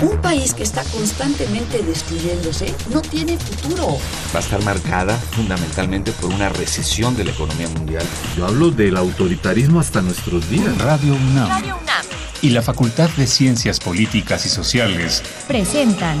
Un país que está constantemente destruyéndose no tiene futuro. Va a estar marcada fundamentalmente por una recesión de la economía mundial. Yo hablo del autoritarismo hasta nuestros días. Radio UNAM. Radio UNAM. Y la Facultad de Ciencias Políticas y Sociales presentan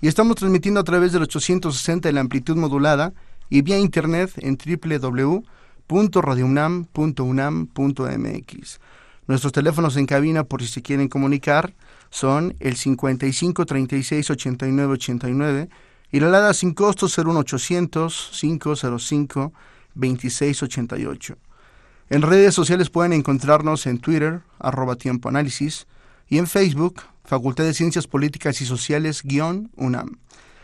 y estamos transmitiendo a través del 860 de la amplitud modulada y vía internet en www.radiounam.unam.mx. Nuestros teléfonos en cabina por si se quieren comunicar son el 55 36 89 89 y la alada sin costo 01800 505 26 88. En redes sociales pueden encontrarnos en Twitter, arroba tiempo análisis, y en Facebook, Facultad de Ciencias Políticas y Sociales, guion UNAM.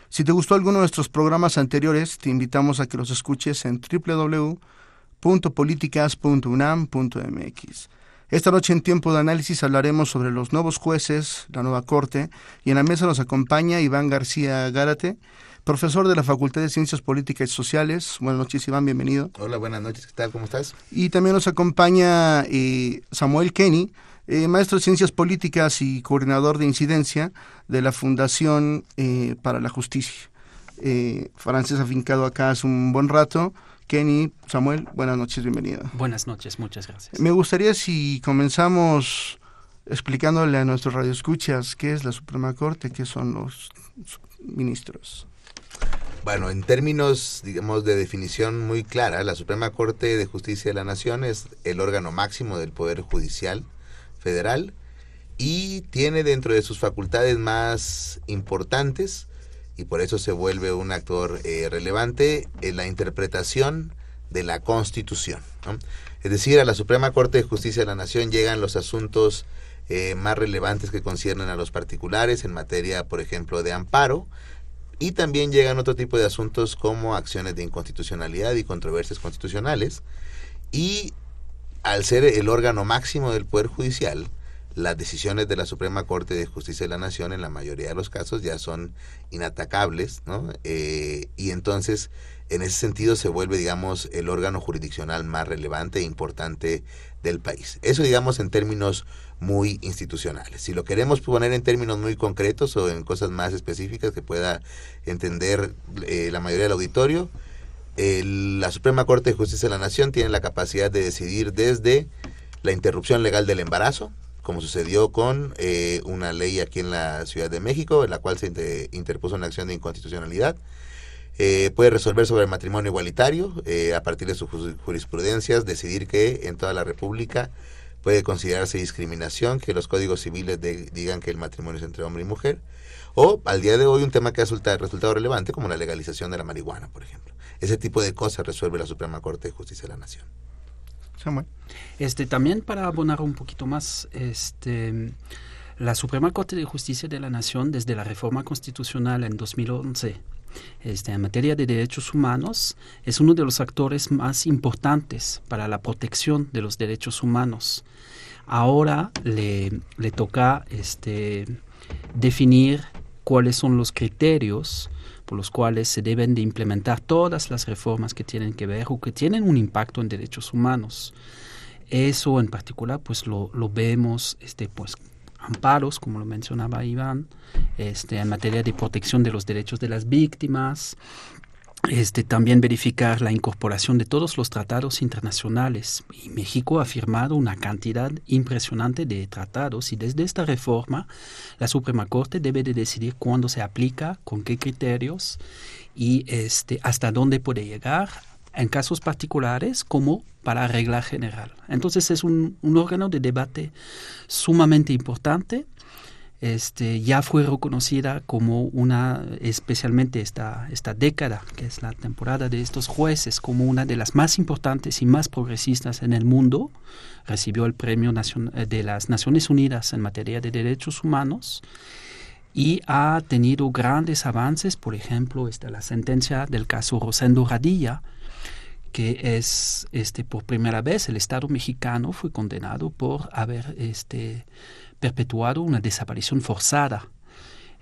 Si te gustó alguno de nuestros programas anteriores, te invitamos a que los escuches en www.políticas.unam.mx. Esta noche en tiempo de análisis hablaremos sobre los nuevos jueces, la nueva corte, y en la mesa nos acompaña Iván García Gárate, profesor de la Facultad de Ciencias Políticas y Sociales. Buenas noches, Iván, bienvenido. Hola, buenas noches, ¿qué tal? ¿Cómo estás? Y también nos acompaña eh, Samuel Kenny, eh, maestro de Ciencias Políticas y coordinador de incidencia de la Fundación eh, para la Justicia. Eh, francés afincado acá hace un buen rato. Kenny, Samuel, buenas noches, bienvenido. Buenas noches, muchas gracias. Me gustaría si comenzamos explicándole a nuestros radioescuchas qué es la Suprema Corte, qué son los ministros. Bueno, en términos, digamos, de definición muy clara, la Suprema Corte de Justicia de la Nación es el órgano máximo del Poder Judicial federal y tiene dentro de sus facultades más importantes y por eso se vuelve un actor eh, relevante en la interpretación de la Constitución. Es decir, a la Suprema Corte de Justicia de la Nación llegan los asuntos eh, más relevantes que conciernen a los particulares en materia, por ejemplo, de amparo, y también llegan otro tipo de asuntos como acciones de inconstitucionalidad y controversias constitucionales, y al ser el órgano máximo del Poder Judicial, las decisiones de la Suprema Corte de Justicia de la Nación en la mayoría de los casos ya son inatacables, ¿no? Eh, y entonces, en ese sentido, se vuelve, digamos, el órgano jurisdiccional más relevante e importante del país. Eso, digamos, en términos muy institucionales. Si lo queremos poner en términos muy concretos o en cosas más específicas que pueda entender eh, la mayoría del auditorio, la Suprema Corte de Justicia de la Nación tiene la capacidad de decidir desde la interrupción legal del embarazo, como sucedió con eh, una ley aquí en la Ciudad de México, en la cual se interpuso una acción de inconstitucionalidad. Eh, puede resolver sobre el matrimonio igualitario, eh, a partir de sus jurisprudencias, decidir que en toda la República puede considerarse discriminación, que los códigos civiles digan que el matrimonio es entre hombre y mujer, o al día de hoy un tema que ha resultado relevante como la legalización de la marihuana, por ejemplo. Ese tipo de cosas resuelve la Suprema Corte de Justicia de la Nación. Este, también para abonar un poquito más, este, la Suprema Corte de Justicia de la Nación, desde la reforma constitucional en 2011, este, en materia de derechos humanos, es uno de los actores más importantes para la protección de los derechos humanos. Ahora le, le toca este, definir cuáles son los criterios por los cuales se deben de implementar todas las reformas que tienen que ver o que tienen un impacto en derechos humanos. Eso en particular pues lo, vemos este, pues, amparos, como lo mencionaba Iván, este, en materia de protección de los derechos de las víctimas, este, también verificar la incorporación de todos los tratados internacionales. Y México ha firmado una cantidad impresionante de tratados y desde esta reforma la Suprema Corte debe de decidir cuándo se aplica, con qué criterios y este, hasta dónde puede llegar en casos particulares como para regla general. Entonces es un, un órgano de debate sumamente importante este, ya fue reconocida como una, especialmente esta, esta década, que es la temporada de estos jueces, como una de las más importantes y más progresistas en el mundo. Recibió el Premio de las Naciones Unidas en materia de derechos humanos. y ha tenido grandes avances, por ejemplo, está la sentencia del caso Rosendo Radilla, que es este por primera vez el Estado mexicano fue condenado por haber este perpetuado una desaparición forzada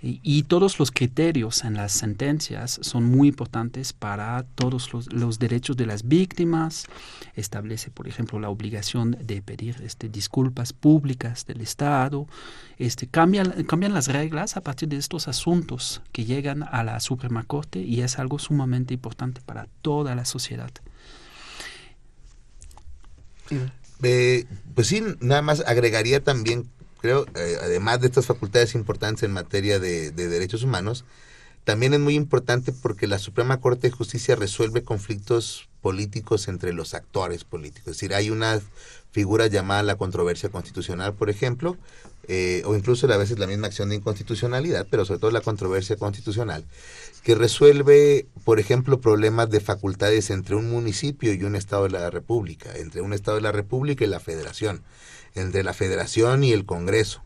y, todos los criterios en las sentencias son muy importantes para todos los, derechos de las víctimas. Establece, por ejemplo, la obligación de pedir este, disculpas públicas del Estado. Este, cambian, cambian las reglas a partir de estos asuntos que llegan a la Suprema Corte y es algo sumamente importante para toda la sociedad. Eh, pues sí, nada más agregaría también creo, eh, además de estas facultades importantes en materia de, derechos humanos, también es muy importante porque la Suprema Corte de Justicia resuelve conflictos políticos entre los actores políticos. Es decir, hay una figura llamada la controversia constitucional, por ejemplo, eh, o incluso a veces la misma acción de inconstitucionalidad, pero sobre todo la controversia constitucional, que resuelve, por ejemplo, problemas de facultades entre un municipio y un Estado de la República, entre un Estado de la República y la Federación entre la federación y el Congreso.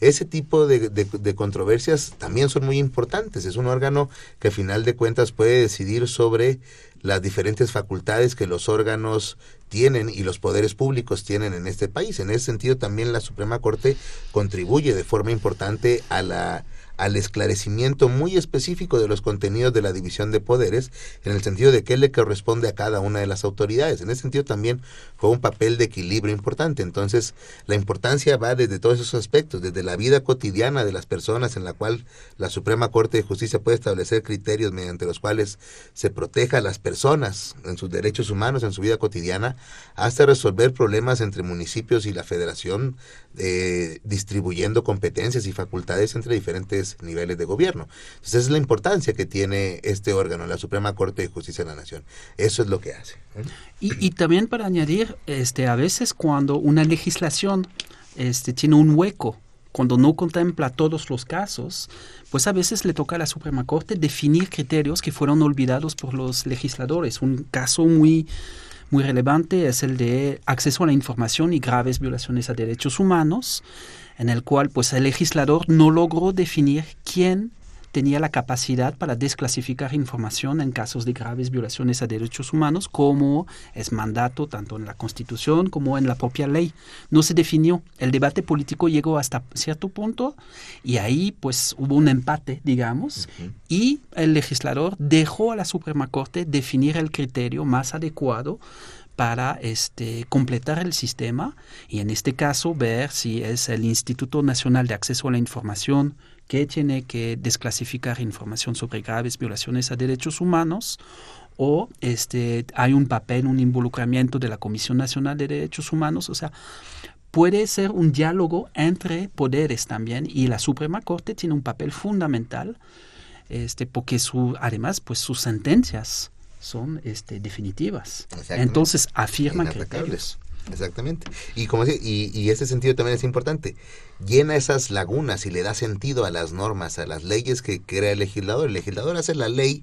Ese tipo de, de, controversias también son muy importantes. Es un órgano que a final de cuentas puede decidir sobre las diferentes facultades que los órganos tienen y los poderes públicos tienen en este país. En ese sentido también la Suprema Corte contribuye de forma importante a la al esclarecimiento muy específico de los contenidos de la división de poderes, en el sentido de qué le corresponde a cada una de las autoridades. En ese sentido también juega un papel de equilibrio importante. Entonces, la importancia va desde todos esos aspectos, desde la vida cotidiana de las personas, en la cual la Suprema Corte de Justicia puede establecer criterios mediante los cuales se proteja a las personas en sus derechos humanos, en su vida cotidiana, hasta resolver problemas entre municipios y la federación, eh, distribuyendo competencias y facultades entre diferentes niveles de gobierno. Entonces, esa es la importancia que tiene este órgano, la Suprema Corte de Justicia de la Nación. Eso es lo que hace. ¿eh? Y, también para añadir, este, a veces cuando una legislación este, tiene un hueco, cuando no contempla todos los casos, pues a veces le toca a la Suprema Corte definir criterios que fueron olvidados por los legisladores. Un caso muy muy relevante es el de acceso a la información y graves violaciones a derechos humanos en el cual pues el legislador no logró definir quién tenía la capacidad para desclasificar información en casos de graves violaciones a derechos humanos, como es mandato tanto en la Constitución como en la propia ley. No se definió. El debate político llegó hasta cierto punto y ahí pues hubo un empate, digamos, y el legislador dejó a la Suprema Corte definir el criterio más adecuado para este, completar el sistema y en este caso ver si es el Instituto Nacional de Acceso a la Información que tiene que desclasificar información sobre graves violaciones a derechos humanos o este, hay un papel, un involucramiento de la Comisión Nacional de Derechos Humanos, o sea, puede ser un diálogo entre poderes también y la Suprema Corte tiene un papel fundamental este, porque su, además pues sus sentencias son este, definitivas. Entonces afirman criterios. Exactamente. Y como y, y ese sentido también es importante. Llena esas lagunas y le da sentido a las normas, a las leyes que crea el legislador. El legislador hace la ley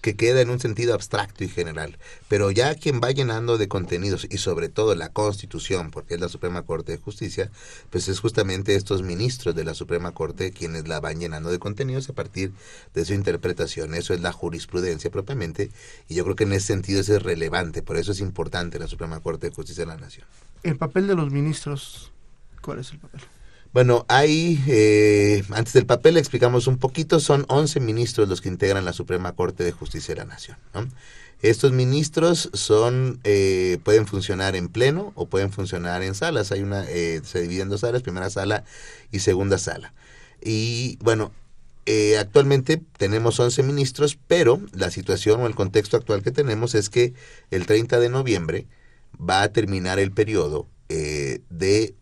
que queda en un sentido abstracto y general. Pero ya quien va llenando de contenidos y sobre todo la Constitución, porque es la Suprema Corte de Justicia, pues es justamente estos ministros de la Suprema Corte quienes la van llenando de contenidos a partir de su interpretación. Eso es la jurisprudencia propiamente y yo creo que en ese sentido es relevante, por eso es importante la Suprema Corte de Justicia de la Nación. El papel de los ministros, ¿cuál es el papel? Bueno, hay, eh, antes del papel explicamos un poquito, son 11 ministros los que integran la Suprema Corte de Justicia de la Nación. Estos ministros son, eh, pueden funcionar en pleno o pueden funcionar en salas. Hay una, eh, se dividen en dos salas, primera sala y segunda sala. Y bueno, actualmente tenemos 11 ministros, pero la situación o el contexto actual que tenemos es que el 30 de noviembre va a terminar el periodo de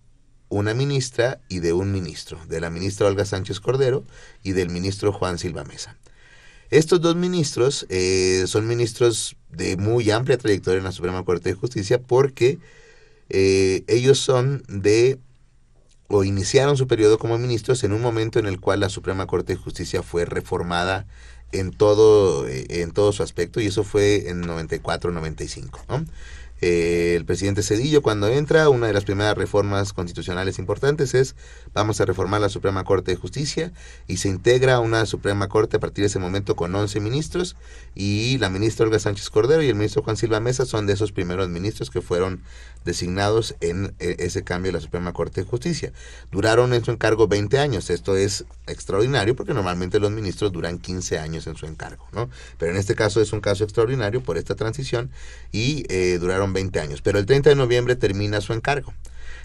una ministra y de un ministro, de la ministra Olga Sánchez Cordero y del ministro Juan Silva Mesa. Estos dos ministros eh, son ministros de muy amplia trayectoria en la Suprema Corte de Justicia porque eh, ellos son de o iniciaron su periodo como ministros en un momento en el cual la Suprema Corte de Justicia fue reformada en todo, eh, en todo su aspecto y eso fue en 94-95. Eh, el presidente Cedillo cuando entra, una de las primeras reformas constitucionales importantes es vamos a reformar la Suprema Corte de Justicia y se integra una Suprema Corte a partir de ese momento con 11 ministros y la ministra Olga Sánchez Cordero y el ministro Juan Silva Mesa son de esos primeros ministros que fueron designados en eh, ese cambio de la Suprema Corte de Justicia. Duraron en su encargo 20 años, esto es extraordinario porque normalmente los ministros duran 15 años en su encargo, ¿no? Pero en este caso es un caso extraordinario por esta transición y eh, duraron 20 años, pero el 30 de noviembre termina su encargo.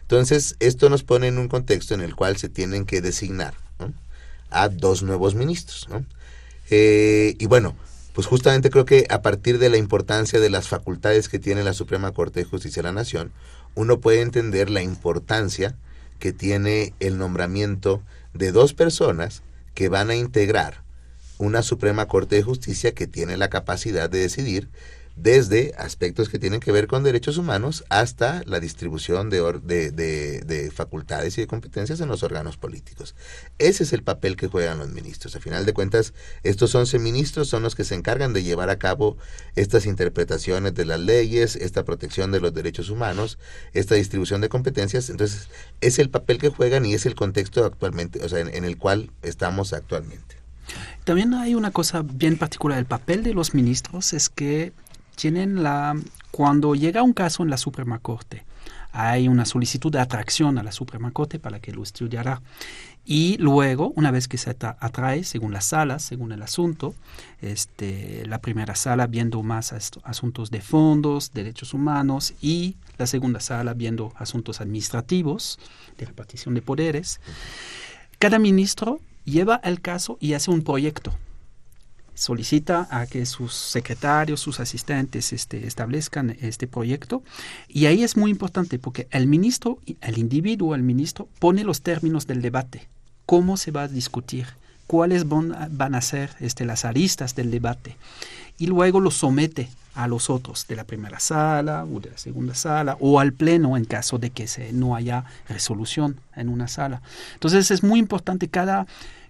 Entonces, esto nos pone en un contexto en el cual se tienen que designar a dos nuevos ministros. Eh, y bueno, pues justamente creo que a partir de la importancia de las facultades que tiene la Suprema Corte de Justicia de la Nación, uno puede entender la importancia que tiene el nombramiento de dos personas que van a integrar una Suprema Corte de Justicia que tiene la capacidad de decidir desde aspectos que tienen que ver con derechos humanos hasta la distribución de, de, facultades y de competencias en los órganos políticos. Ese es el papel que juegan los ministros. A final de cuentas, estos 11 ministros son los que se encargan de llevar a cabo estas interpretaciones de las leyes, esta protección de los derechos humanos, esta distribución de competencias. Entonces, es el papel que juegan y es el contexto actualmente, o sea, en el cual estamos actualmente. También hay una cosa bien particular. El papel de los ministros es que tienen la cuando llega un caso en la Suprema Corte, hay una solicitud de atracción a la Suprema Corte para que lo estudiara. Y luego, una vez que se atrae, según las salas, según el asunto, este, la primera sala viendo más asuntos de fondos, derechos humanos, y la segunda sala viendo asuntos administrativos, de repartición de poderes, cada ministro lleva el caso y hace un proyecto solicita a que sus secretarios, sus asistentes este, establezcan este proyecto. Y ahí es muy importante porque el ministro, el individuo, el ministro, pone los términos del debate, cómo se va a discutir, cuáles van, a ser este, las aristas del debate. Y luego lo somete a los otros de la primera sala o de la segunda sala o al pleno en caso de que no haya resolución en una sala. Entonces es muy importante cada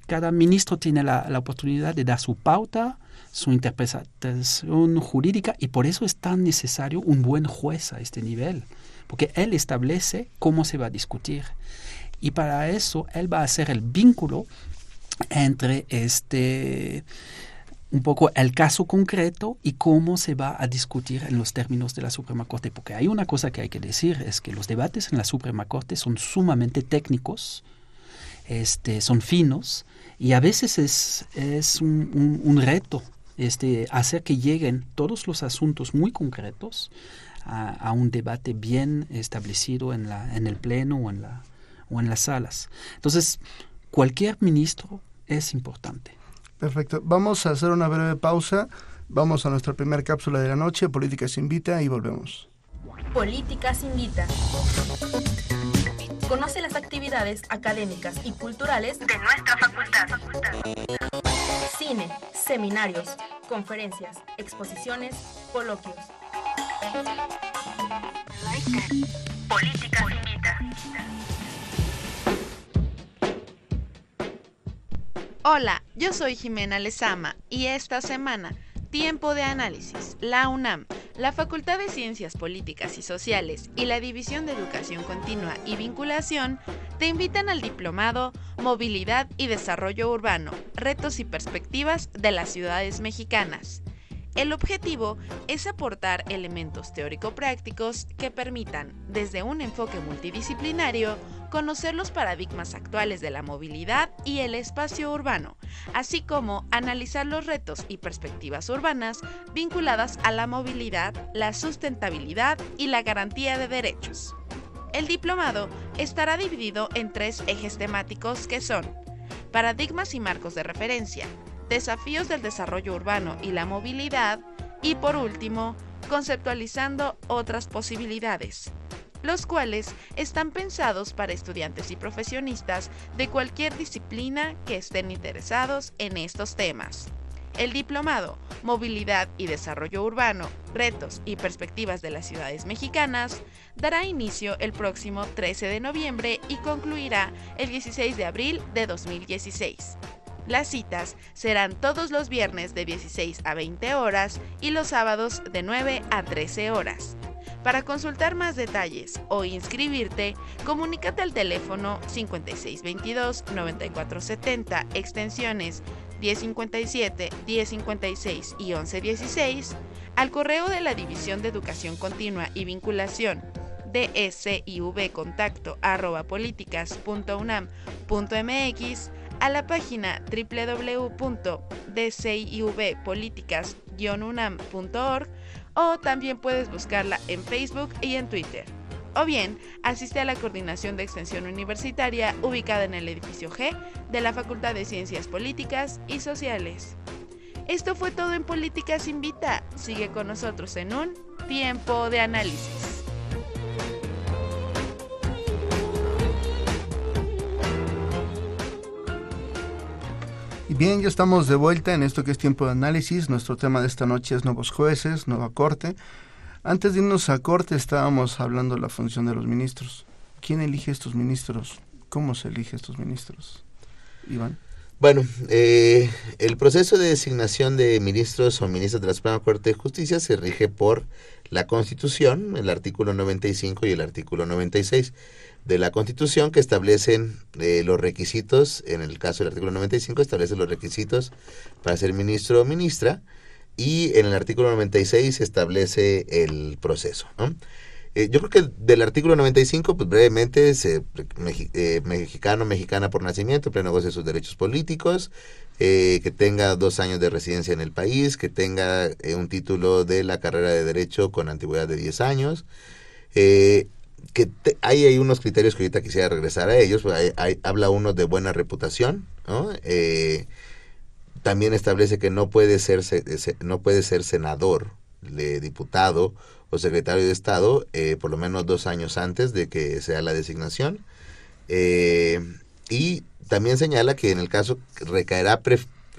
cada ministro tiene la, oportunidad de dar su pauta, su interpretación jurídica y por eso es tan necesario un buen juez a este nivel, porque él establece cómo se va a discutir. Y para eso él va a hacer el vínculo entre este un poco el caso concreto y cómo se va a discutir en los términos de la Suprema Corte, porque hay una cosa que hay que decir, es que los debates en la Suprema Corte son sumamente técnicos, este, son finos, y a veces es, es un, reto este, hacer que lleguen todos los asuntos muy concretos a, un debate bien establecido en, la, en el pleno o en, la, o en las salas. Entonces, cualquier ministro es importante. Perfecto. Vamos a hacer una breve pausa. Vamos a nuestra primera cápsula de la noche. Políticas Invita y volvemos. Políticas Invita. Conoce las actividades académicas y culturales de nuestra facultad. Cine, seminarios, conferencias, exposiciones, coloquios. Política invita. Hola, yo soy Jimena Lezama y esta semana, Tiempo de Análisis, la UNAM la Facultad de Ciencias Políticas y Sociales y la División de Educación Continua y Vinculación te invitan al diplomado Movilidad y Desarrollo Urbano, Retos y Perspectivas de las Ciudades Mexicanas. El objetivo es aportar elementos teórico-prácticos que permitan, desde un enfoque multidisciplinario, conocer los paradigmas actuales de la movilidad y el espacio urbano, así como analizar los retos y perspectivas urbanas vinculadas a la movilidad, la sustentabilidad y la garantía de derechos. El diplomado estará dividido en tres ejes temáticos que son paradigmas y marcos de referencia, desafíos del desarrollo urbano y la movilidad y por último, conceptualizando otras posibilidades los cuales están pensados para estudiantes y profesionistas de cualquier disciplina que estén interesados en estos temas. El diplomado Movilidad y Desarrollo Urbano, Retos y Perspectivas de las Ciudades Mexicanas dará inicio el próximo 13 de noviembre y concluirá el 16 de abril de 2016. Las citas serán todos los viernes de 16 a 20 horas y los sábados de 9 a 13 horas. Para consultar más detalles o inscribirte, comunícate al teléfono 5622-9470, extensiones 1057, 1056 y 1116, al correo de la División de Educación Continua y Vinculación dsivcontacto arroba políticas.unam.mx a la página www.dcivpoliticas-unam.org o también puedes buscarla en Facebook y en Twitter. O bien, asiste a la coordinación de extensión universitaria ubicada en el edificio G de la Facultad de Ciencias Políticas y Sociales. Esto fue todo en Políticas Invita. Sigue con nosotros en un tiempo de análisis. Bien, ya estamos de vuelta en esto que es tiempo de análisis. Nuestro tema de esta noche es nuevos jueces, nueva corte. Antes de irnos a corte estábamos hablando de la función de los ministros. ¿Quién elige estos ministros? ¿Cómo se elige estos ministros? Iván. Bueno, eh, el proceso de designación de ministros o ministros de la Suprema Corte de Justicia se rige por la Constitución, el artículo 95 y el artículo 96 de la Constitución que establecen eh, los requisitos, en el caso del artículo 95 establece los requisitos para ser ministro o ministra y en el artículo 96 establece el proceso. Eh, yo creo que del artículo 95, pues brevemente, se, eh, mexicano, mexicana por nacimiento, pleno goce de sus derechos políticos, que tenga dos años de residencia en el país, que tenga un título de la carrera de Derecho con antigüedad de 10 años, que hay, hay unos criterios que ahorita quisiera regresar a ellos. Pues, habla uno de buena reputación, eh, también establece que no puede ser, no puede ser senador, diputado o secretario de Estado eh, por lo menos dos años antes de que sea la designación. Eh, y también señala que en el caso recaerá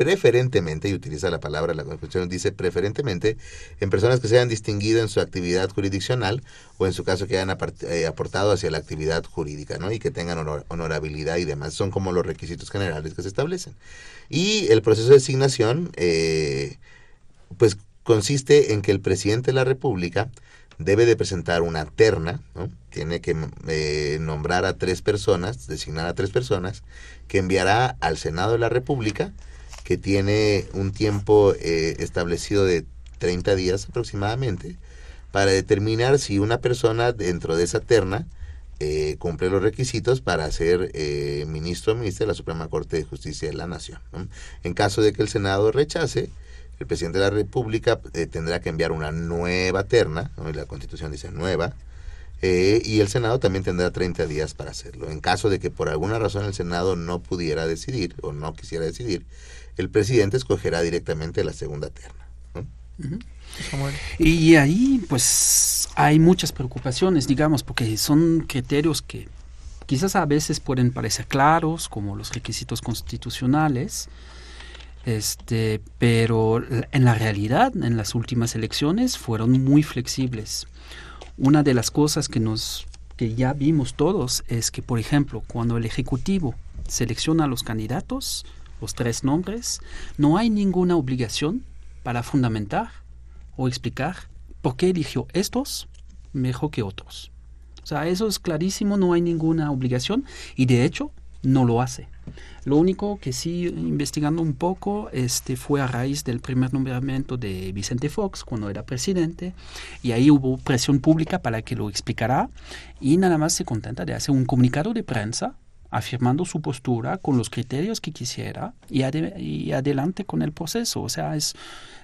preferentemente, y utiliza la palabra, la Constitución dice preferentemente, en personas que se hayan distinguido en su actividad jurisdiccional o en su caso que hayan eh, aportado hacia la actividad jurídica, ¿no? Y que tengan honorabilidad y demás. Son como los requisitos generales que se establecen. Y el proceso de designación, eh, pues consiste en que el presidente de la República debe de presentar una terna, ¿no? tiene que eh, nombrar a tres personas, designar a tres personas, que enviará al Senado de la República, que tiene un tiempo eh, establecido de 30 días aproximadamente para determinar si una persona dentro de esa terna eh, cumple los requisitos para ser eh, ministro o ministra de la Suprema Corte de Justicia de la Nación. En caso de que el Senado rechace, el presidente de la República tendrá que enviar una nueva terna, la Constitución dice nueva, y el Senado también tendrá 30 días para hacerlo. En caso de que por alguna razón el Senado no pudiera decidir o no quisiera decidir, el presidente escogerá directamente la segunda terna. Y ahí pues hay muchas preocupaciones, digamos, porque son criterios que quizás a veces pueden parecer claros, como los requisitos constitucionales, este, pero en la realidad, en las últimas elecciones, fueron muy flexibles. Una de las cosas que nos que ya vimos todos es que, por ejemplo, cuando el Ejecutivo selecciona a los candidatos, los tres nombres, no hay ninguna obligación para fundamentar o explicar por qué eligió estos mejor que otros. O sea, eso es clarísimo, no hay ninguna obligación y de hecho no lo hace. Lo único que sí, investigando un poco, este, fue a raíz del primer nombramiento de Vicente Fox cuando era presidente, y ahí hubo presión pública para que lo explicara, y nada más se contenta de hacer un comunicado de prensa afirmando su postura con los criterios que quisiera y, adelante con el proceso. O sea, es,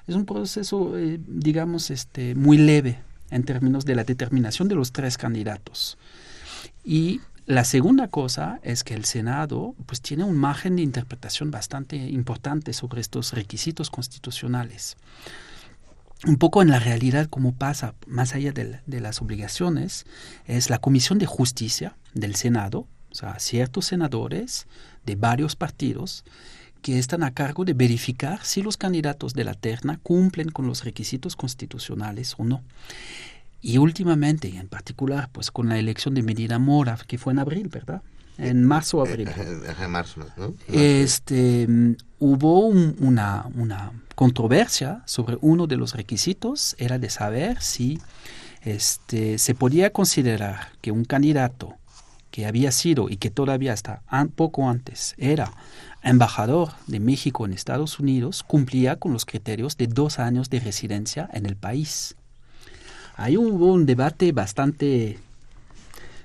es un proceso, eh, digamos, este, muy leve en términos de la determinación de los tres candidatos. Y la segunda cosa es que el Senado pues, tiene un margen de interpretación bastante importante sobre estos requisitos constitucionales. Un poco en la realidad, como pasa más allá de, de las obligaciones, es la Comisión de Justicia del Senado, o sea, ciertos senadores de varios partidos que están a cargo de verificar si los candidatos de la terna cumplen con los requisitos constitucionales o no. Y últimamente, en particular, pues con la elección de Medina Mora, que fue en abril, ¿verdad? En marzo o abril. En marzo, ¿no? Este, hubo una, una controversia sobre uno de los requisitos, era de saber si este, se podía considerar que un candidato que había sido y que todavía hasta poco antes era embajador de México en Estados Unidos cumplía con los criterios de dos años de residencia en el país. Ahí hubo un debate bastante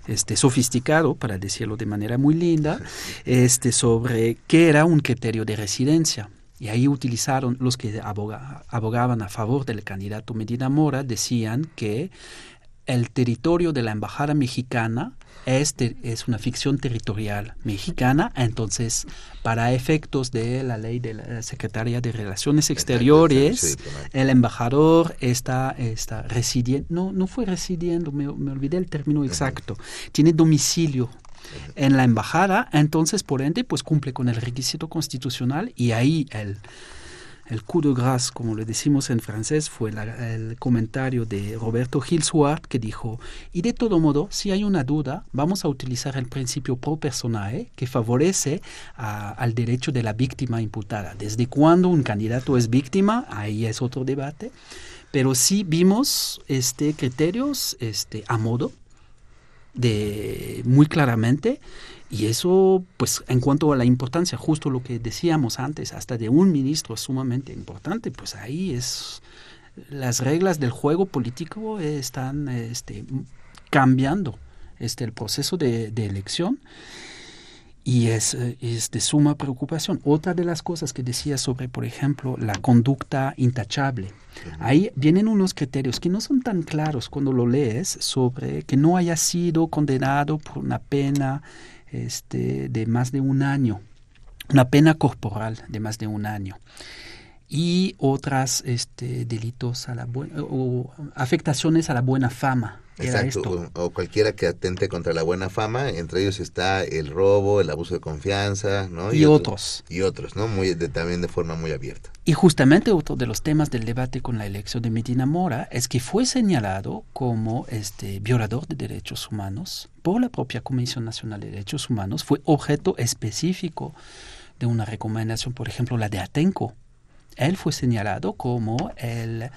este, sofisticado, para decirlo de manera muy linda, este, sobre qué era un criterio de residencia. Y ahí utilizaron los que abogaban a favor del candidato Medina Mora, decían que el territorio de la embajada mexicana es, es una ficción territorial mexicana, entonces para efectos de la ley de la Secretaría de Relaciones Exteriores, el embajador está, está residiendo, no, no fue residiendo, me, olvidé el término exacto, tiene domicilio en la embajada, entonces por ende pues cumple con el requisito constitucional y ahí el el coup de grâce, como le decimos en francés, fue el comentario de Roberto Gil que dijo, y de todo modo, si hay una duda, vamos a utilizar el principio pro personae que favorece al derecho de la víctima imputada. ¿Desde cuándo un candidato es víctima? Ahí es otro debate. Pero sí vimos este, criterios este, a modo de muy claramente y eso, pues en cuanto a la importancia, justo lo que decíamos antes, hasta de un ministro sumamente importante, pues ahí es, las reglas del juego político están este, cambiando este, el proceso de, elección y es, es, de suma preocupación. Otra de las cosas que decía sobre, por ejemplo, la conducta intachable. Ahí vienen unos criterios que no son tan claros cuando lo lees sobre que no haya sido condenado por una pena este, de más de un año, una pena corporal de más de un año y otras este, delitos a la o afectaciones a la buena fama. Exacto, o, cualquiera que atente contra la buena fama, entre ellos está el robo, el abuso de confianza, ¿no? Y, otros. Y otros, ¿no? Muy, también de forma muy abierta. Y justamente otro de los temas del debate con la elección de Medina Mora es que fue señalado como este violador de derechos humanos por la propia Comisión Nacional de Derechos Humanos, fue objeto específico de una recomendación, por ejemplo, la de Atenco. Él fue señalado como el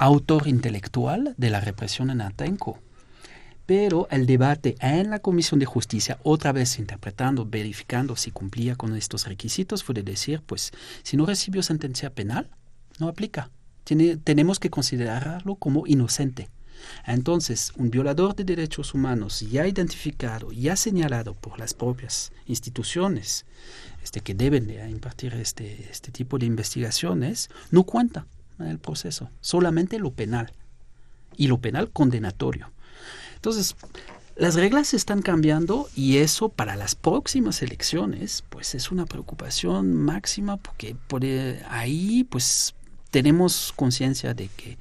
autor intelectual de la represión en Atenco. Pero el debate en la Comisión de Justicia, otra vez interpretando, verificando si cumplía con estos requisitos, fue de decir, pues, si no recibió sentencia penal, no aplica. Tenemos que considerarlo como inocente. Entonces, un violador de derechos humanos ya identificado, ya señalado por las propias instituciones este, que deben de impartir este, este tipo de investigaciones, no cuenta el proceso, solamente lo penal y lo penal condenatorio. Entonces, las reglas están cambiando y eso para las próximas elecciones, pues es una preocupación máxima porque por ahí, pues tenemos conciencia de que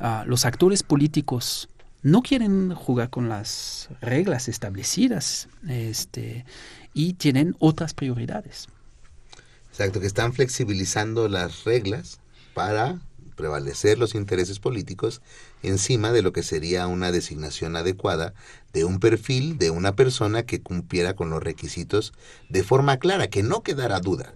ah, los actores políticos no quieren jugar con las reglas establecidas este, y tienen otras prioridades. Exacto, que están flexibilizando las reglas para prevalecer los intereses políticos encima de lo que sería una designación adecuada de un perfil de una persona que cumpliera con los requisitos de forma clara, que no quedara duda.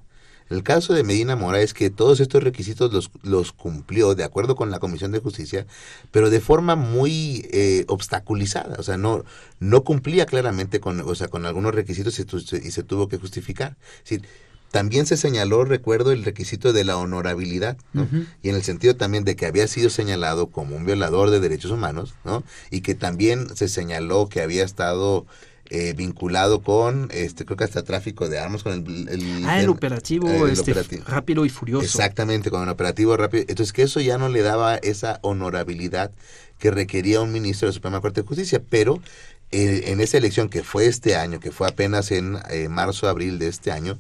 El caso de Medina Mora es que todos estos requisitos los, los cumplió de acuerdo con la Comisión de Justicia, pero de forma muy eh, obstaculizada. O sea, no, no cumplía claramente con, o sea, con algunos requisitos y, y se tuvo que justificar. Es decir, también se señaló, recuerdo, el requisito de la honorabilidad, ¿no? Y en el sentido también de que había sido señalado como un violador de derechos humanos, ¿no? Y que también se señaló que había estado eh, vinculado con, este, creo que hasta tráfico de armas, con el... el ah, el, operativo, este, rápido y furioso. Exactamente, con el operativo rápido. Entonces, que eso ya no le daba esa honorabilidad que requería un ministro de la Suprema Corte de Justicia, pero eh, en esa elección que fue este año, que fue apenas en eh, marzo, abril de este año,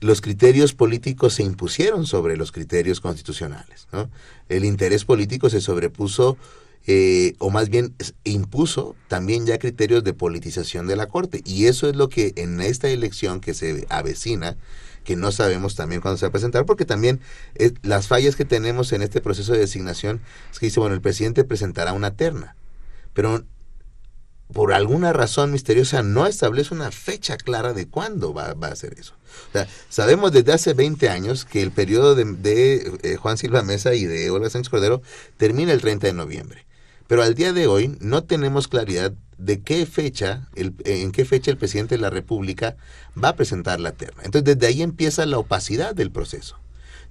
los criterios políticos se impusieron sobre los criterios constitucionales. ¿no? El interés político se sobrepuso, eh, o más bien impuso también ya criterios de politización de la Corte. Y eso es lo que en esta elección que se avecina, que no sabemos también cuándo se va a presentar, porque también eh, las fallas que tenemos en este proceso de designación es que dice, bueno, el presidente presentará una terna, pero por alguna razón misteriosa no establece una fecha clara de cuándo va, a hacer eso. O sea, sabemos desde hace 20 años que el periodo de, de eh, Juan Silva Mesa y de Olga Sánchez Cordero termina el 30 de noviembre. Pero al día de hoy no tenemos claridad de qué fecha, el, en qué fecha el presidente de la República va a presentar la terna. Entonces desde ahí empieza la opacidad del proceso.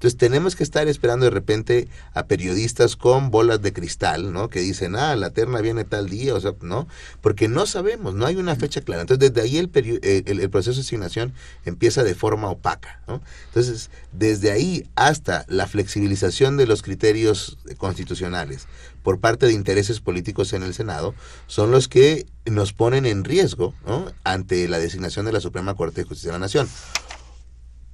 Entonces tenemos que estar esperando de repente a periodistas con bolas de cristal, ¿no? Que dicen, ah, la terna viene tal día, o sea, ¿no? Porque no sabemos, no hay una fecha clara. Entonces desde ahí el, el, proceso de asignación empieza de forma opaca, ¿no? Entonces, desde ahí hasta la flexibilización de los criterios constitucionales por parte de intereses políticos en el Senado son los que nos ponen en riesgo ¿no? ante la designación de la Suprema Corte de Justicia de la Nación.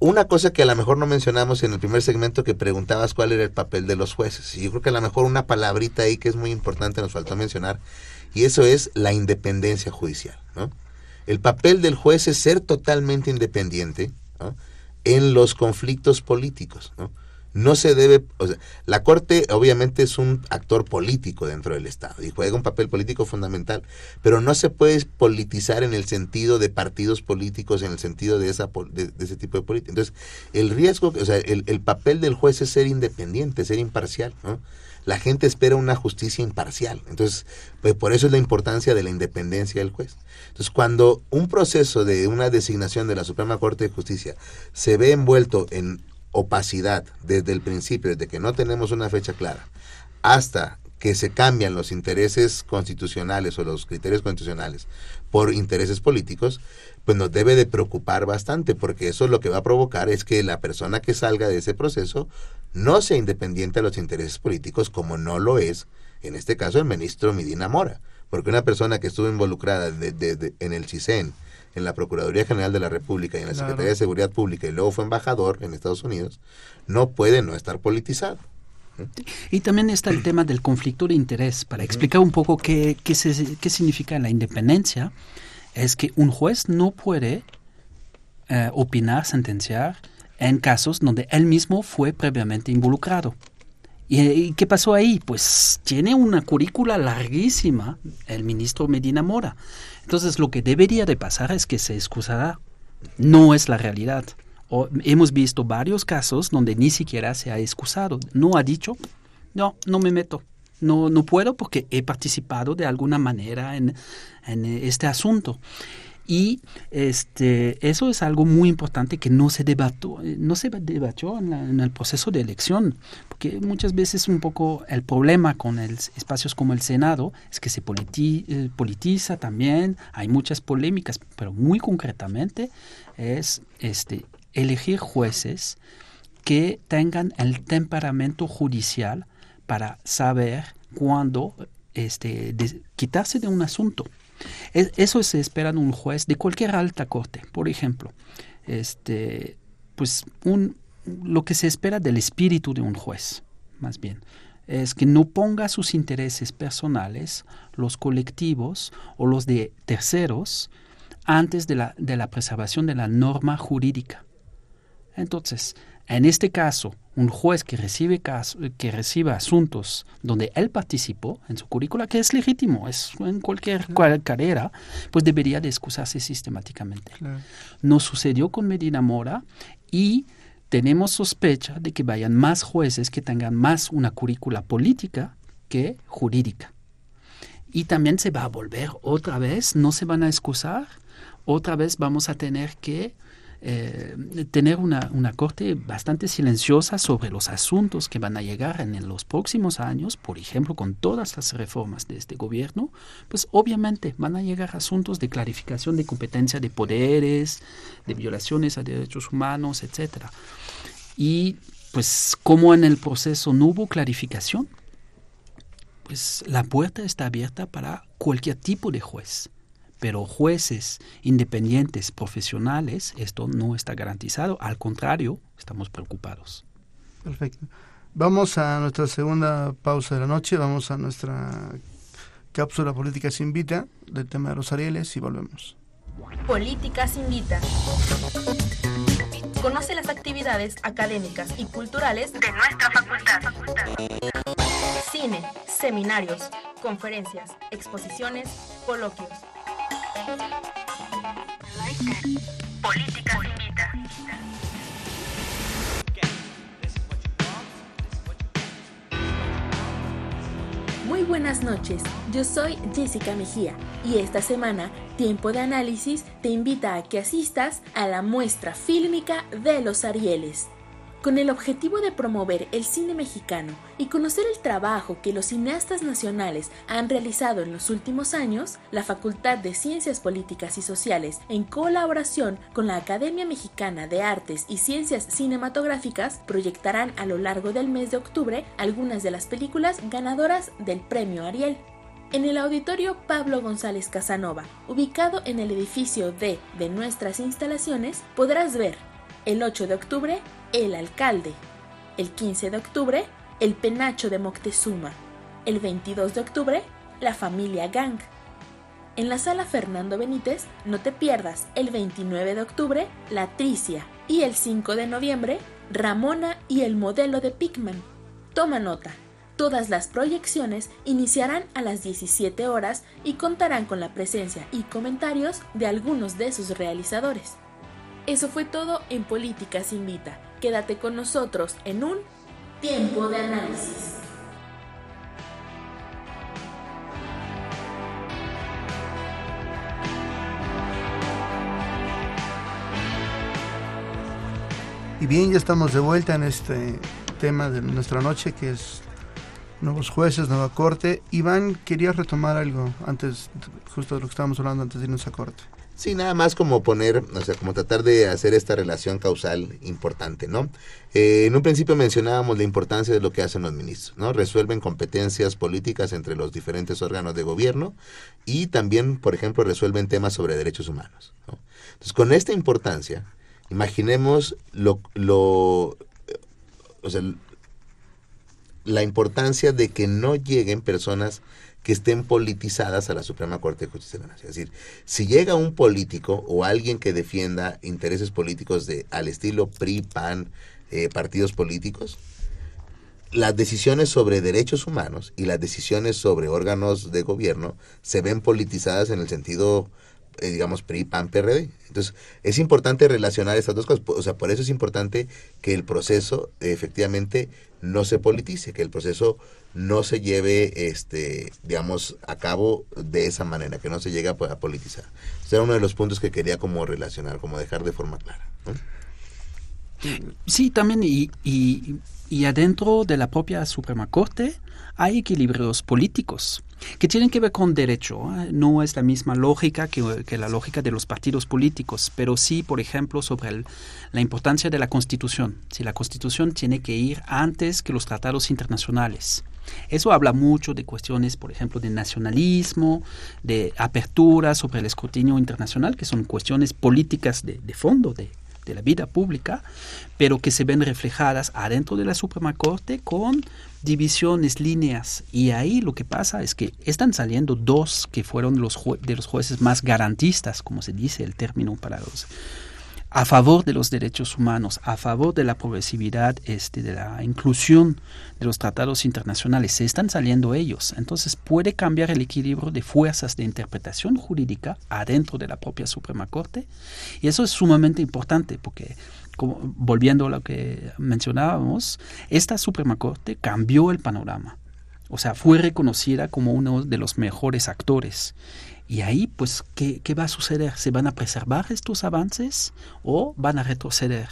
Una cosa que a lo mejor no mencionamos en el primer segmento que preguntabas cuál era el papel de los jueces. Y yo creo que a lo mejor una palabrita ahí que es muy importante nos faltó mencionar, y eso es la independencia judicial. ¿no? El papel del juez es ser totalmente independiente en los conflictos políticos. ¿no? No se debe, o sea, la Corte obviamente es un actor político dentro del Estado y juega un papel político fundamental, pero no se puede politizar en el sentido de partidos políticos, en el sentido de, esa, de, ese tipo de política. Entonces, el riesgo, o sea, el, el, papel del juez es ser independiente, ser imparcial, ¿no? La gente espera una justicia imparcial. Entonces, pues por eso es la importancia de la independencia del juez. Entonces, cuando un proceso de una designación de la Suprema Corte de Justicia se ve envuelto en opacidad desde el principio, desde que no tenemos una fecha clara, hasta que se cambian los intereses constitucionales o los criterios constitucionales por intereses políticos, pues nos debe de preocupar bastante, porque eso lo que va a provocar es que la persona que salga de ese proceso no sea independiente de los intereses políticos, como no lo es, en este caso, el ministro Medina Mora, porque una persona que estuvo involucrada en el CISEN, en la Procuraduría General de la República y en la Secretaría de Seguridad Pública y luego fue embajador en Estados Unidos, no puede no estar politizado. Y también está el tema del conflicto de interés. Para explicar un poco qué, qué, qué significa la independencia, es que un juez no puede eh, opinar, sentenciar en casos donde él mismo fue previamente involucrado. ¿Y, qué pasó ahí? Pues tiene una currícula larguísima el ministro Medina Mora. Entonces lo que debería de pasar es que se excusará. No es la realidad. Hemos visto varios casos donde ni siquiera se ha excusado. No ha dicho, no, no me meto. No, no puedo porque he participado de alguna manera en, en este asunto. Y este, eso es algo muy importante que no se debatió, no se debatió en, el proceso de elección, porque muchas veces un poco el problema con el, espacios como el Senado es que se eh, politiza también, hay muchas polémicas, pero muy concretamente es este, elegir jueces que tengan el temperamento judicial para saber cuándo este, quitarse de un asunto eso se espera de un juez de cualquier alta corte, por ejemplo. Este, pues un, lo que se espera del espíritu de un juez, más bien, es que no ponga sus intereses personales, los colectivos o los de terceros, antes de la, de la preservación de la norma jurídica. Entonces, en este caso, un juez que recibe, caso, que reciba asuntos donde él participó en su currícula, que es legítimo, es en cualquier carrera, pues debería de excusarse sistemáticamente. No sucedió con Medina Mora y tenemos sospecha de que vayan más jueces que tengan más una currícula política que jurídica. Y también se va a volver otra vez, no se van a excusar, otra vez vamos a tener que eh, tener una, una, corte bastante silenciosa sobre los asuntos que van a llegar en, los próximos años, por ejemplo, con todas las reformas de este gobierno, pues obviamente van a llegar asuntos de clarificación de competencia de poderes, de violaciones a derechos humanos, etcétera. Y pues como en el proceso no hubo clarificación, pues la puerta está abierta para cualquier tipo de juez pero jueces independientes, profesionales, esto no está garantizado. Al contrario, estamos preocupados. Perfecto. Vamos a nuestra segunda pausa de la noche, vamos a nuestra cápsula Políticas Invita del tema de los Arieles y volvemos. Políticas Invita. Conoce las actividades académicas y culturales de nuestra facultad. Cine, seminarios, conferencias, exposiciones, coloquios Muy buenas noches, yo soy Jessica Mejía y esta semana Tiempo de Análisis te invita a que asistas a la muestra fílmica de los Arieles. Con el objetivo de promover el cine mexicano y conocer el trabajo que los cineastas nacionales han realizado en los últimos años, la Facultad de Ciencias Políticas y Sociales, en colaboración con la Academia Mexicana de Artes y Ciencias Cinematográficas, proyectarán a lo largo del mes de octubre algunas de las películas ganadoras del Premio Ariel. En el auditorio Pablo González Casanova, ubicado en el edificio D de nuestras instalaciones, podrás ver el 8 de octubre el Alcalde. El 15 de octubre, El Penacho de Moctezuma. El 22 de octubre, La Familia Gang. En la sala Fernando Benítez, no te pierdas el 29 de octubre, La Tricia. Y el 5 de noviembre, Ramona y el modelo de Pickman. Toma nota. Todas las proyecciones iniciarán a las 17 horas y contarán con la presencia y comentarios de algunos de sus realizadores. Eso fue todo en Políticas Invita. Quédate con nosotros en un tiempo de análisis. Y bien, ya estamos de vuelta en este tema de nuestra noche que es nuevos jueces, nueva corte. Iván, quería retomar algo antes, justo de lo que estábamos hablando antes de irnos a corte. Sí, nada más como poner, o sea, como tratar de hacer esta relación causal importante, ¿no? Eh, en un principio mencionábamos la importancia de lo que hacen los ministros, ¿no? Resuelven competencias políticas entre los diferentes órganos de gobierno y también, por ejemplo, resuelven temas sobre derechos humanos, ¿no? Entonces, con esta importancia, imaginemos lo, lo o sea, la importancia de que no lleguen personas que estén politizadas a la Suprema Corte de Justicia de la Nación. Es decir, si llega un político o alguien que defienda intereses políticos de al estilo PRI, PAN, eh, partidos políticos, las decisiones sobre derechos humanos y las decisiones sobre órganos de gobierno se ven politizadas en el sentido eh, digamos, PRI, PAN, PRD. Entonces, es importante relacionar estas dos cosas. O sea, por eso es importante que el proceso efectivamente no se politice, que el proceso no se lleve, este, digamos, a cabo de esa manera, que no se llegue a, politizar. Ese era uno de los puntos que quería como relacionar, como dejar de forma clara. Sí, también, y, y, y adentro de la propia Suprema Corte hay equilibrios políticos que tienen que ver con derecho. ¿eh? No es la misma lógica que, la lógica de los partidos políticos, pero sí, por ejemplo, sobre la importancia de la Constitución. Si la Constitución tiene que ir antes que los tratados internacionales. Eso habla mucho de cuestiones, por ejemplo, de nacionalismo, de apertura sobre el escrutinio internacional, que son cuestiones políticas de, fondo, de, de la vida pública, pero que se ven reflejadas adentro de la Suprema Corte con divisiones, líneas. Y ahí lo que pasa es que están saliendo dos que fueron los de los jueces más garantistas, como se dice el término para los a favor de los derechos humanos, a favor de la progresividad, este, de la inclusión de los tratados internacionales. Se están saliendo ellos. Entonces puede cambiar el equilibrio de fuerzas de interpretación jurídica adentro de la propia Suprema Corte. Y eso es sumamente importante porque, volviendo a lo que mencionábamos, esta Suprema Corte cambió el panorama. O sea, fue reconocida como uno de los mejores actores. Y ahí, pues, ¿qué, va a suceder? ¿Se van a preservar estos avances o van a retroceder?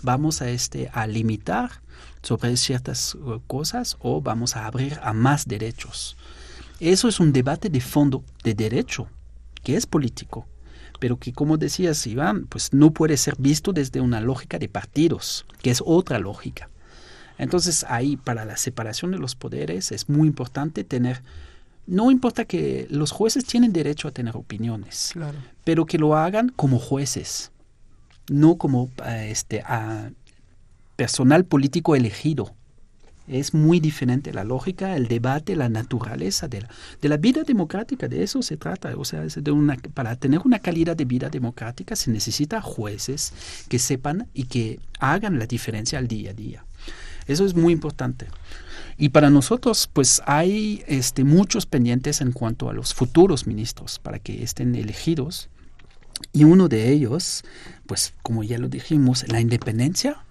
¿Vamos a, este, a limitar sobre ciertas uh, cosas o vamos a abrir a más derechos? Eso es un debate de fondo de derecho, que es político, pero que, como decías, Iván, pues no puede ser visto desde una lógica de partidos, que es otra lógica. Entonces, ahí, para la separación de los poderes, es muy importante tener no importa que los jueces tienen derecho a tener opiniones, pero que lo hagan como jueces, no como eh, este a personal político elegido. Es muy diferente la lógica, el debate, la naturaleza de la, de la vida democrática, de eso se trata. O sea, de una, para tener una calidad de vida democrática se necesita jueces que sepan y que hagan la diferencia al día a día. Eso es muy importante. Y para nosotros, pues hay este, muchos pendientes en cuanto a los futuros ministros para que estén elegidos. Y uno de ellos, pues como ya lo dijimos, la independencia,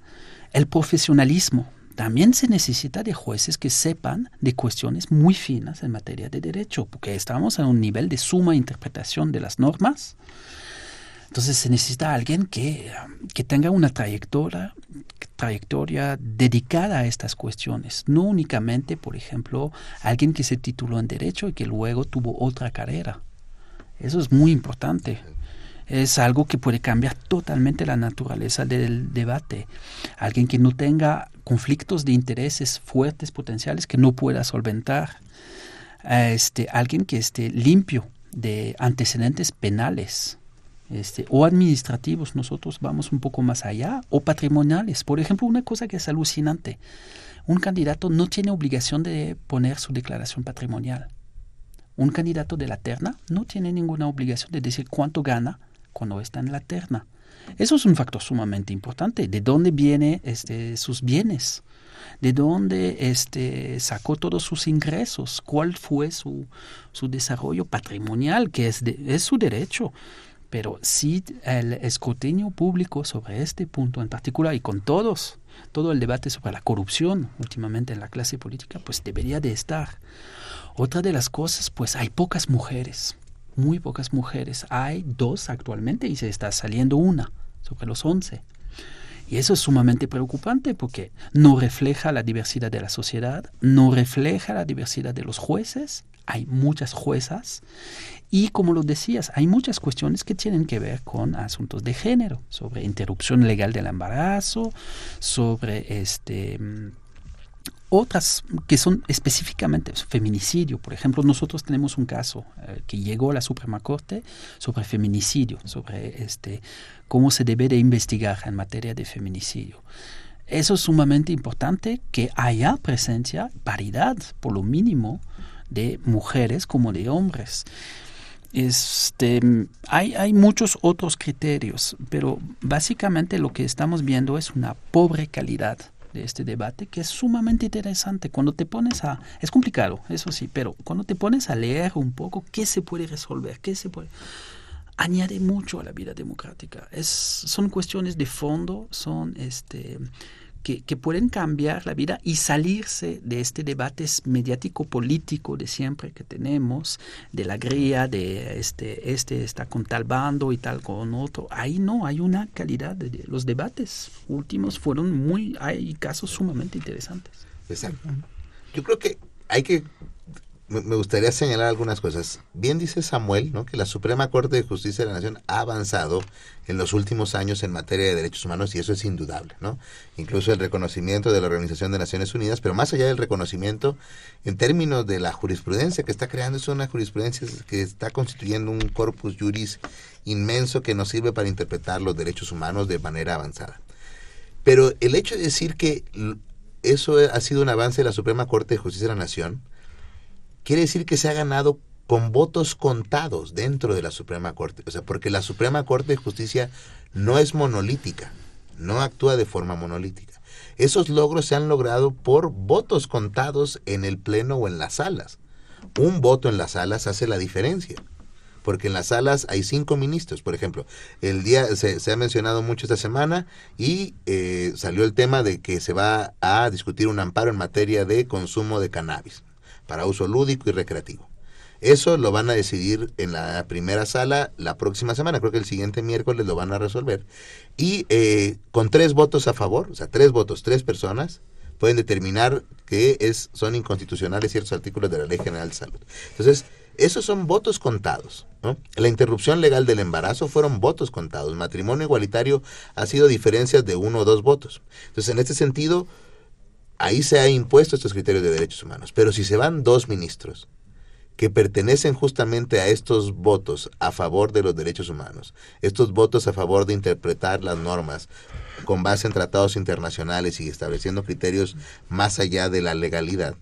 el profesionalismo también se necesita de jueces que sepan de cuestiones muy finas en materia de derecho, porque estamos a un nivel de suma interpretación de las normas. Entonces se necesita alguien que, que tenga una trayectoria, trayectoria dedicada a estas cuestiones, no únicamente, por ejemplo, alguien que se tituló en derecho y que luego tuvo otra carrera. Eso es muy importante es algo que puede cambiar totalmente la naturaleza del debate. Alguien que no tenga conflictos de intereses fuertes potenciales que no pueda solventar. Este, alguien que esté limpio de antecedentes penales. Este, o administrativos, nosotros vamos un poco más allá, o patrimoniales. Por ejemplo, una cosa que es alucinante, un candidato no tiene obligación de poner su declaración patrimonial. Un candidato de la terna no tiene ninguna obligación de decir cuánto gana cuando está en la terna. Eso es un factor sumamente importante. ¿De dónde vienen este, sus bienes? ¿De dónde este, sacó todos sus ingresos? ¿Cuál fue su, su desarrollo patrimonial? Que es, es su derecho. Pero sí el escrutinio público sobre este punto en particular y con todos, todo el debate sobre la corrupción últimamente en la clase política, pues debería de estar. Otra de las cosas, pues hay pocas mujeres muy pocas mujeres. Hay dos actualmente y se está saliendo una sobre los once. Y eso es sumamente preocupante porque no refleja la diversidad de la sociedad, no refleja la diversidad de los jueces. Hay muchas juezas y como lo decías, hay muchas cuestiones que tienen que ver con asuntos de género, sobre interrupción legal del embarazo, sobre este otras que son específicamente feminicidio. Por ejemplo, nosotros tenemos un caso eh, que llegó a la Suprema Corte sobre feminicidio, sobre este, cómo se debe de investigar en materia de feminicidio. Eso es sumamente importante que haya presencia, paridad, por lo mínimo, de mujeres como de hombres. Este, hay, hay muchos otros criterios, pero básicamente lo que estamos viendo es una pobre calidad de este debate que es sumamente interesante. Cuando te pones a... Es complicado, eso sí, pero cuando te pones a leer un poco qué se puede resolver, qué se puede... añade mucho a la vida democrática. Es, son cuestiones de fondo, son este que, pueden cambiar la vida y salirse de este debate mediático político de siempre que tenemos, de la gría, de este, este está con tal bando y tal con otro. Ahí no, hay una calidad de, los debates últimos fueron muy, hay casos sumamente interesantes. Exacto. Yo creo que hay que me gustaría señalar algunas cosas. Bien dice Samuel, ¿no? que la Suprema Corte de Justicia de la Nación ha avanzado en los últimos años en materia de derechos humanos y eso es indudable, ¿no? Incluso el reconocimiento de la Organización de Naciones Unidas, pero más allá del reconocimiento, en términos de la jurisprudencia que está creando, es una jurisprudencia que está constituyendo un corpus juris inmenso que nos sirve para interpretar los derechos humanos de manera avanzada. Pero el hecho de decir que eso ha sido un avance de la Suprema Corte de Justicia de la Nación, quiere decir que se ha ganado con votos contados dentro de la Suprema Corte. O sea, porque la Suprema Corte de Justicia no es monolítica, no actúa de forma monolítica. Esos logros se han logrado por votos contados en el Pleno o en las salas. Un voto en las salas hace la diferencia. Porque en las salas hay cinco ministros, por ejemplo. El día se, ha mencionado mucho esta semana y eh, salió el tema de que se va a discutir un amparo en materia de consumo de cannabis para uso lúdico y recreativo. Eso lo van a decidir en la primera sala la próxima semana, creo que el siguiente miércoles lo van a resolver. Y eh, con tres votos a favor, o sea, tres votos, tres personas, pueden determinar que es, son inconstitucionales ciertos artículos de la Ley General de Salud. Entonces, esos son votos contados. La interrupción legal del embarazo fueron votos contados. Matrimonio igualitario ha sido diferencias de uno o dos votos. Entonces, en este sentido, ahí se ha impuesto estos criterios de derechos humanos. Pero si se van dos ministros que pertenecen justamente a estos votos a favor de los derechos humanos, estos votos a favor de interpretar las normas con base en tratados internacionales y estableciendo criterios más allá de la legalidad,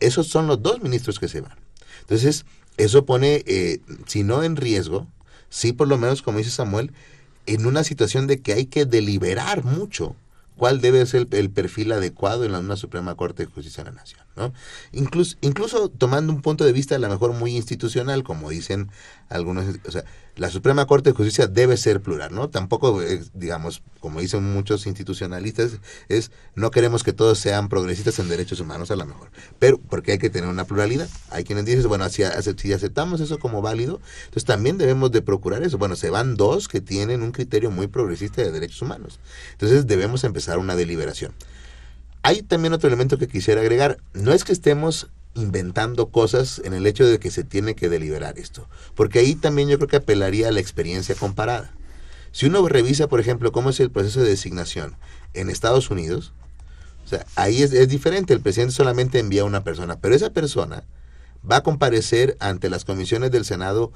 esos son los dos ministros que se van. Entonces, eso pone, eh, si no en riesgo, sí por lo menos, como dice Samuel, en una situación de que hay que deliberar mucho cuál debe ser el, perfil adecuado en la una Suprema Corte de Justicia de la Nación. ¿no? Incluso, incluso tomando un punto de vista a lo mejor muy institucional, como dicen algunos, o sea, la Suprema Corte de Justicia debe ser plural, ¿no? Tampoco, digamos, como dicen muchos institucionalistas, es no queremos que todos sean progresistas en derechos humanos a lo mejor, pero porque hay que tener una pluralidad. Hay quienes dicen, bueno, si aceptamos eso como válido, entonces también debemos de procurar eso. Bueno, se van dos que tienen un criterio muy progresista de derechos humanos. Entonces debemos empezar una deliberación. Hay también otro elemento que quisiera agregar. No es que estemos inventando cosas en el hecho de que se tiene que deliberar esto. Porque ahí también yo creo que apelaría a la experiencia comparada. Si uno revisa, por ejemplo, cómo es el proceso de designación en Estados Unidos, o sea, ahí es, es diferente. El presidente solamente envía a una persona, pero esa persona va a comparecer ante las comisiones del Senado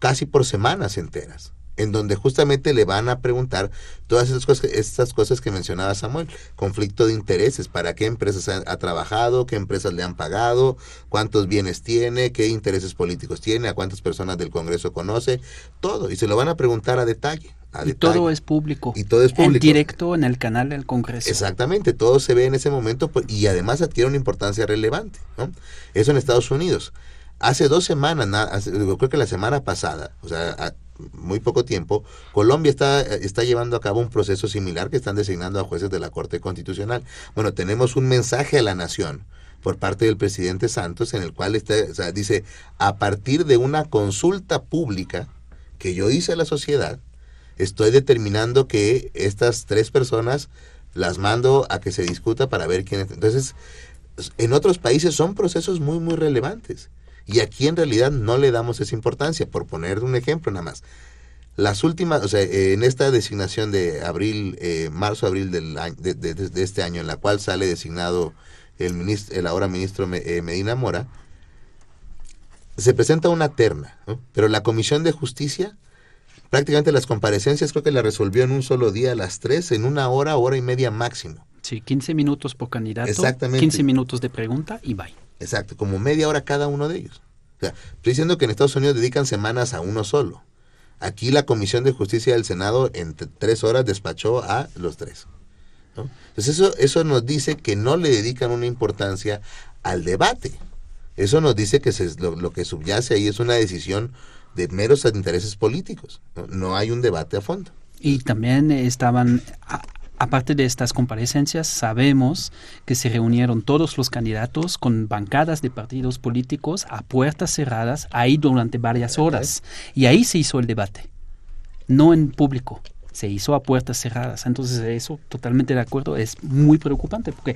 casi por semanas enteras en donde justamente le van a preguntar todas esas cosas, estas cosas que mencionaba Samuel, conflicto de intereses, para qué empresas ha, trabajado, qué empresas le han pagado, cuántos bienes tiene, qué intereses políticos tiene, a cuántas personas del Congreso conoce, todo, y se lo van a preguntar a detalle. y todo es público. Y todo es público. En directo en el canal del Congreso. Exactamente, todo se ve en ese momento pues, y además adquiere una importancia relevante. ¿no? Eso en Estados Unidos. Hace dos semanas, creo que la semana pasada, o sea, muy poco tiempo, Colombia está, está llevando a cabo un proceso similar que están designando a jueces de la Corte Constitucional. Bueno, tenemos un mensaje a la nación por parte del presidente Santos en el cual está, dice, a partir de una consulta pública que yo hice a la sociedad, estoy determinando que estas tres personas las mando a que se discuta para ver quién es. Entonces, en otros países son procesos muy, muy relevantes. Y aquí en realidad no le damos esa importancia, por poner un ejemplo nada más. Las últimas, o sea, en esta designación de abril, eh, marzo, abril del de, este año, en la cual sale designado el, ministro, el ahora ministro eh, Medina Mora, se presenta una terna, pero la Comisión de Justicia, prácticamente las comparecencias creo que la resolvió en un solo día a las tres, en una hora, hora y media máximo. Sí, 15 minutos por candidato, Exactamente. 15 minutos de pregunta y bye. Exacto, como media hora cada uno de ellos. O sea, estoy diciendo que en Estados Unidos dedican semanas a uno solo. Aquí la Comisión de Justicia del Senado en tres horas despachó a los tres. Entonces eso, eso nos dice que no le dedican una importancia al debate. Eso nos dice que se, lo, que subyace ahí es una decisión de meros intereses políticos. No, no hay un debate a fondo. Y también estaban Aparte de estas comparecencias, sabemos que se reunieron todos los candidatos con bancadas de partidos políticos a puertas cerradas ahí durante varias horas. Y ahí se hizo el debate, no en público, se hizo a puertas cerradas. Entonces eso, totalmente de acuerdo, es muy preocupante porque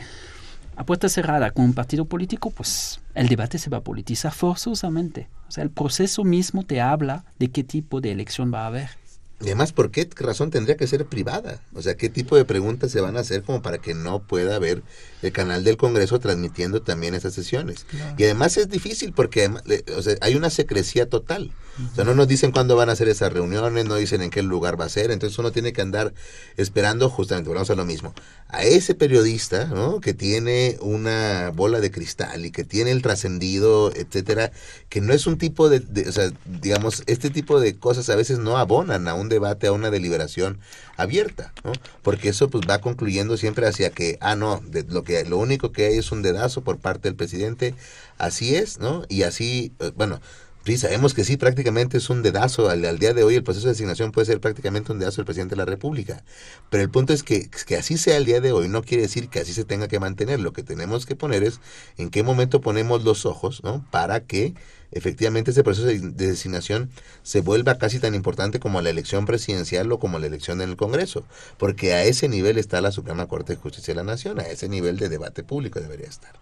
a puertas cerradas con un partido político, pues el debate se va a politizar forzosamente. O sea, el proceso mismo te habla de qué tipo de elección va a haber. Y además, ¿por qué razón tendría que ser privada? O sea, ¿qué tipo de preguntas se van a hacer como para que no pueda haber el canal del Congreso transmitiendo también esas sesiones? Y además es difícil porque o sea, hay una secrecía total. O sea, no nos dicen cuándo van a hacer esas reuniones, no dicen en qué lugar va a ser, entonces uno tiene que andar esperando justamente, volvamos a lo mismo, a ese periodista, ¿no? Que tiene una bola de cristal y que tiene el trascendido, etcétera, que no es un tipo de, o sea, digamos, este tipo de cosas a veces no abonan a un debate, a una deliberación abierta, ¿no? Porque eso pues va concluyendo siempre hacia que, ah, no, lo que lo único que hay es un dedazo por parte del presidente, así es, ¿no? Y así, eh, bueno, Sí, sabemos que sí, prácticamente es un dedazo. Al, día de hoy el proceso de designación puede ser prácticamente un dedazo del presidente de la República. Pero el punto es que, que así sea el día de hoy no quiere decir que así se tenga que mantener. Lo que tenemos que poner es en qué momento ponemos los ojos, ¿no? Para que efectivamente ese proceso de, designación se vuelva casi tan importante como la elección presidencial o como la elección en el Congreso. Porque a ese nivel está la Suprema Corte de Justicia de la Nación, a ese nivel de debate público debería estar.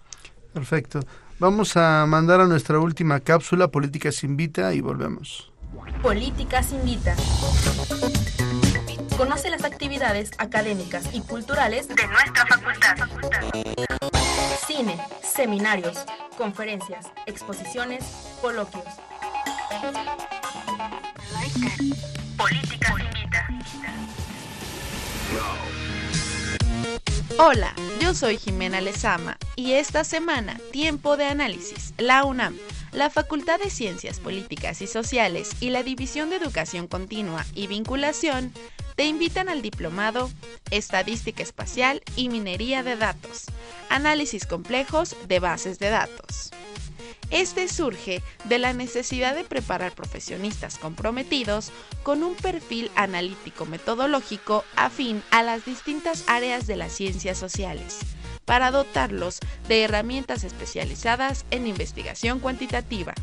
Perfecto. Vamos a mandar a nuestra última cápsula, Políticas Invita, y volvemos. Políticas Invita. Conoce las actividades académicas y culturales de nuestra facultad. Cine, seminarios, conferencias, exposiciones, coloquios. Políticas Invita. Hola, yo soy Jimena Lezama y esta semana, Tiempo de Análisis, la UNAM, la Facultad de Ciencias Políticas y Sociales y la División de Educación Continua y Vinculación te invitan al diplomado Estadística Espacial y Minería de Datos, Análisis Complejos de Bases de Datos. Este surge de la necesidad de preparar profesionistas comprometidos con un perfil analítico metodológico afín a las distintas áreas de las ciencias sociales, para dotarlos de herramientas especializadas en investigación cuantitativa.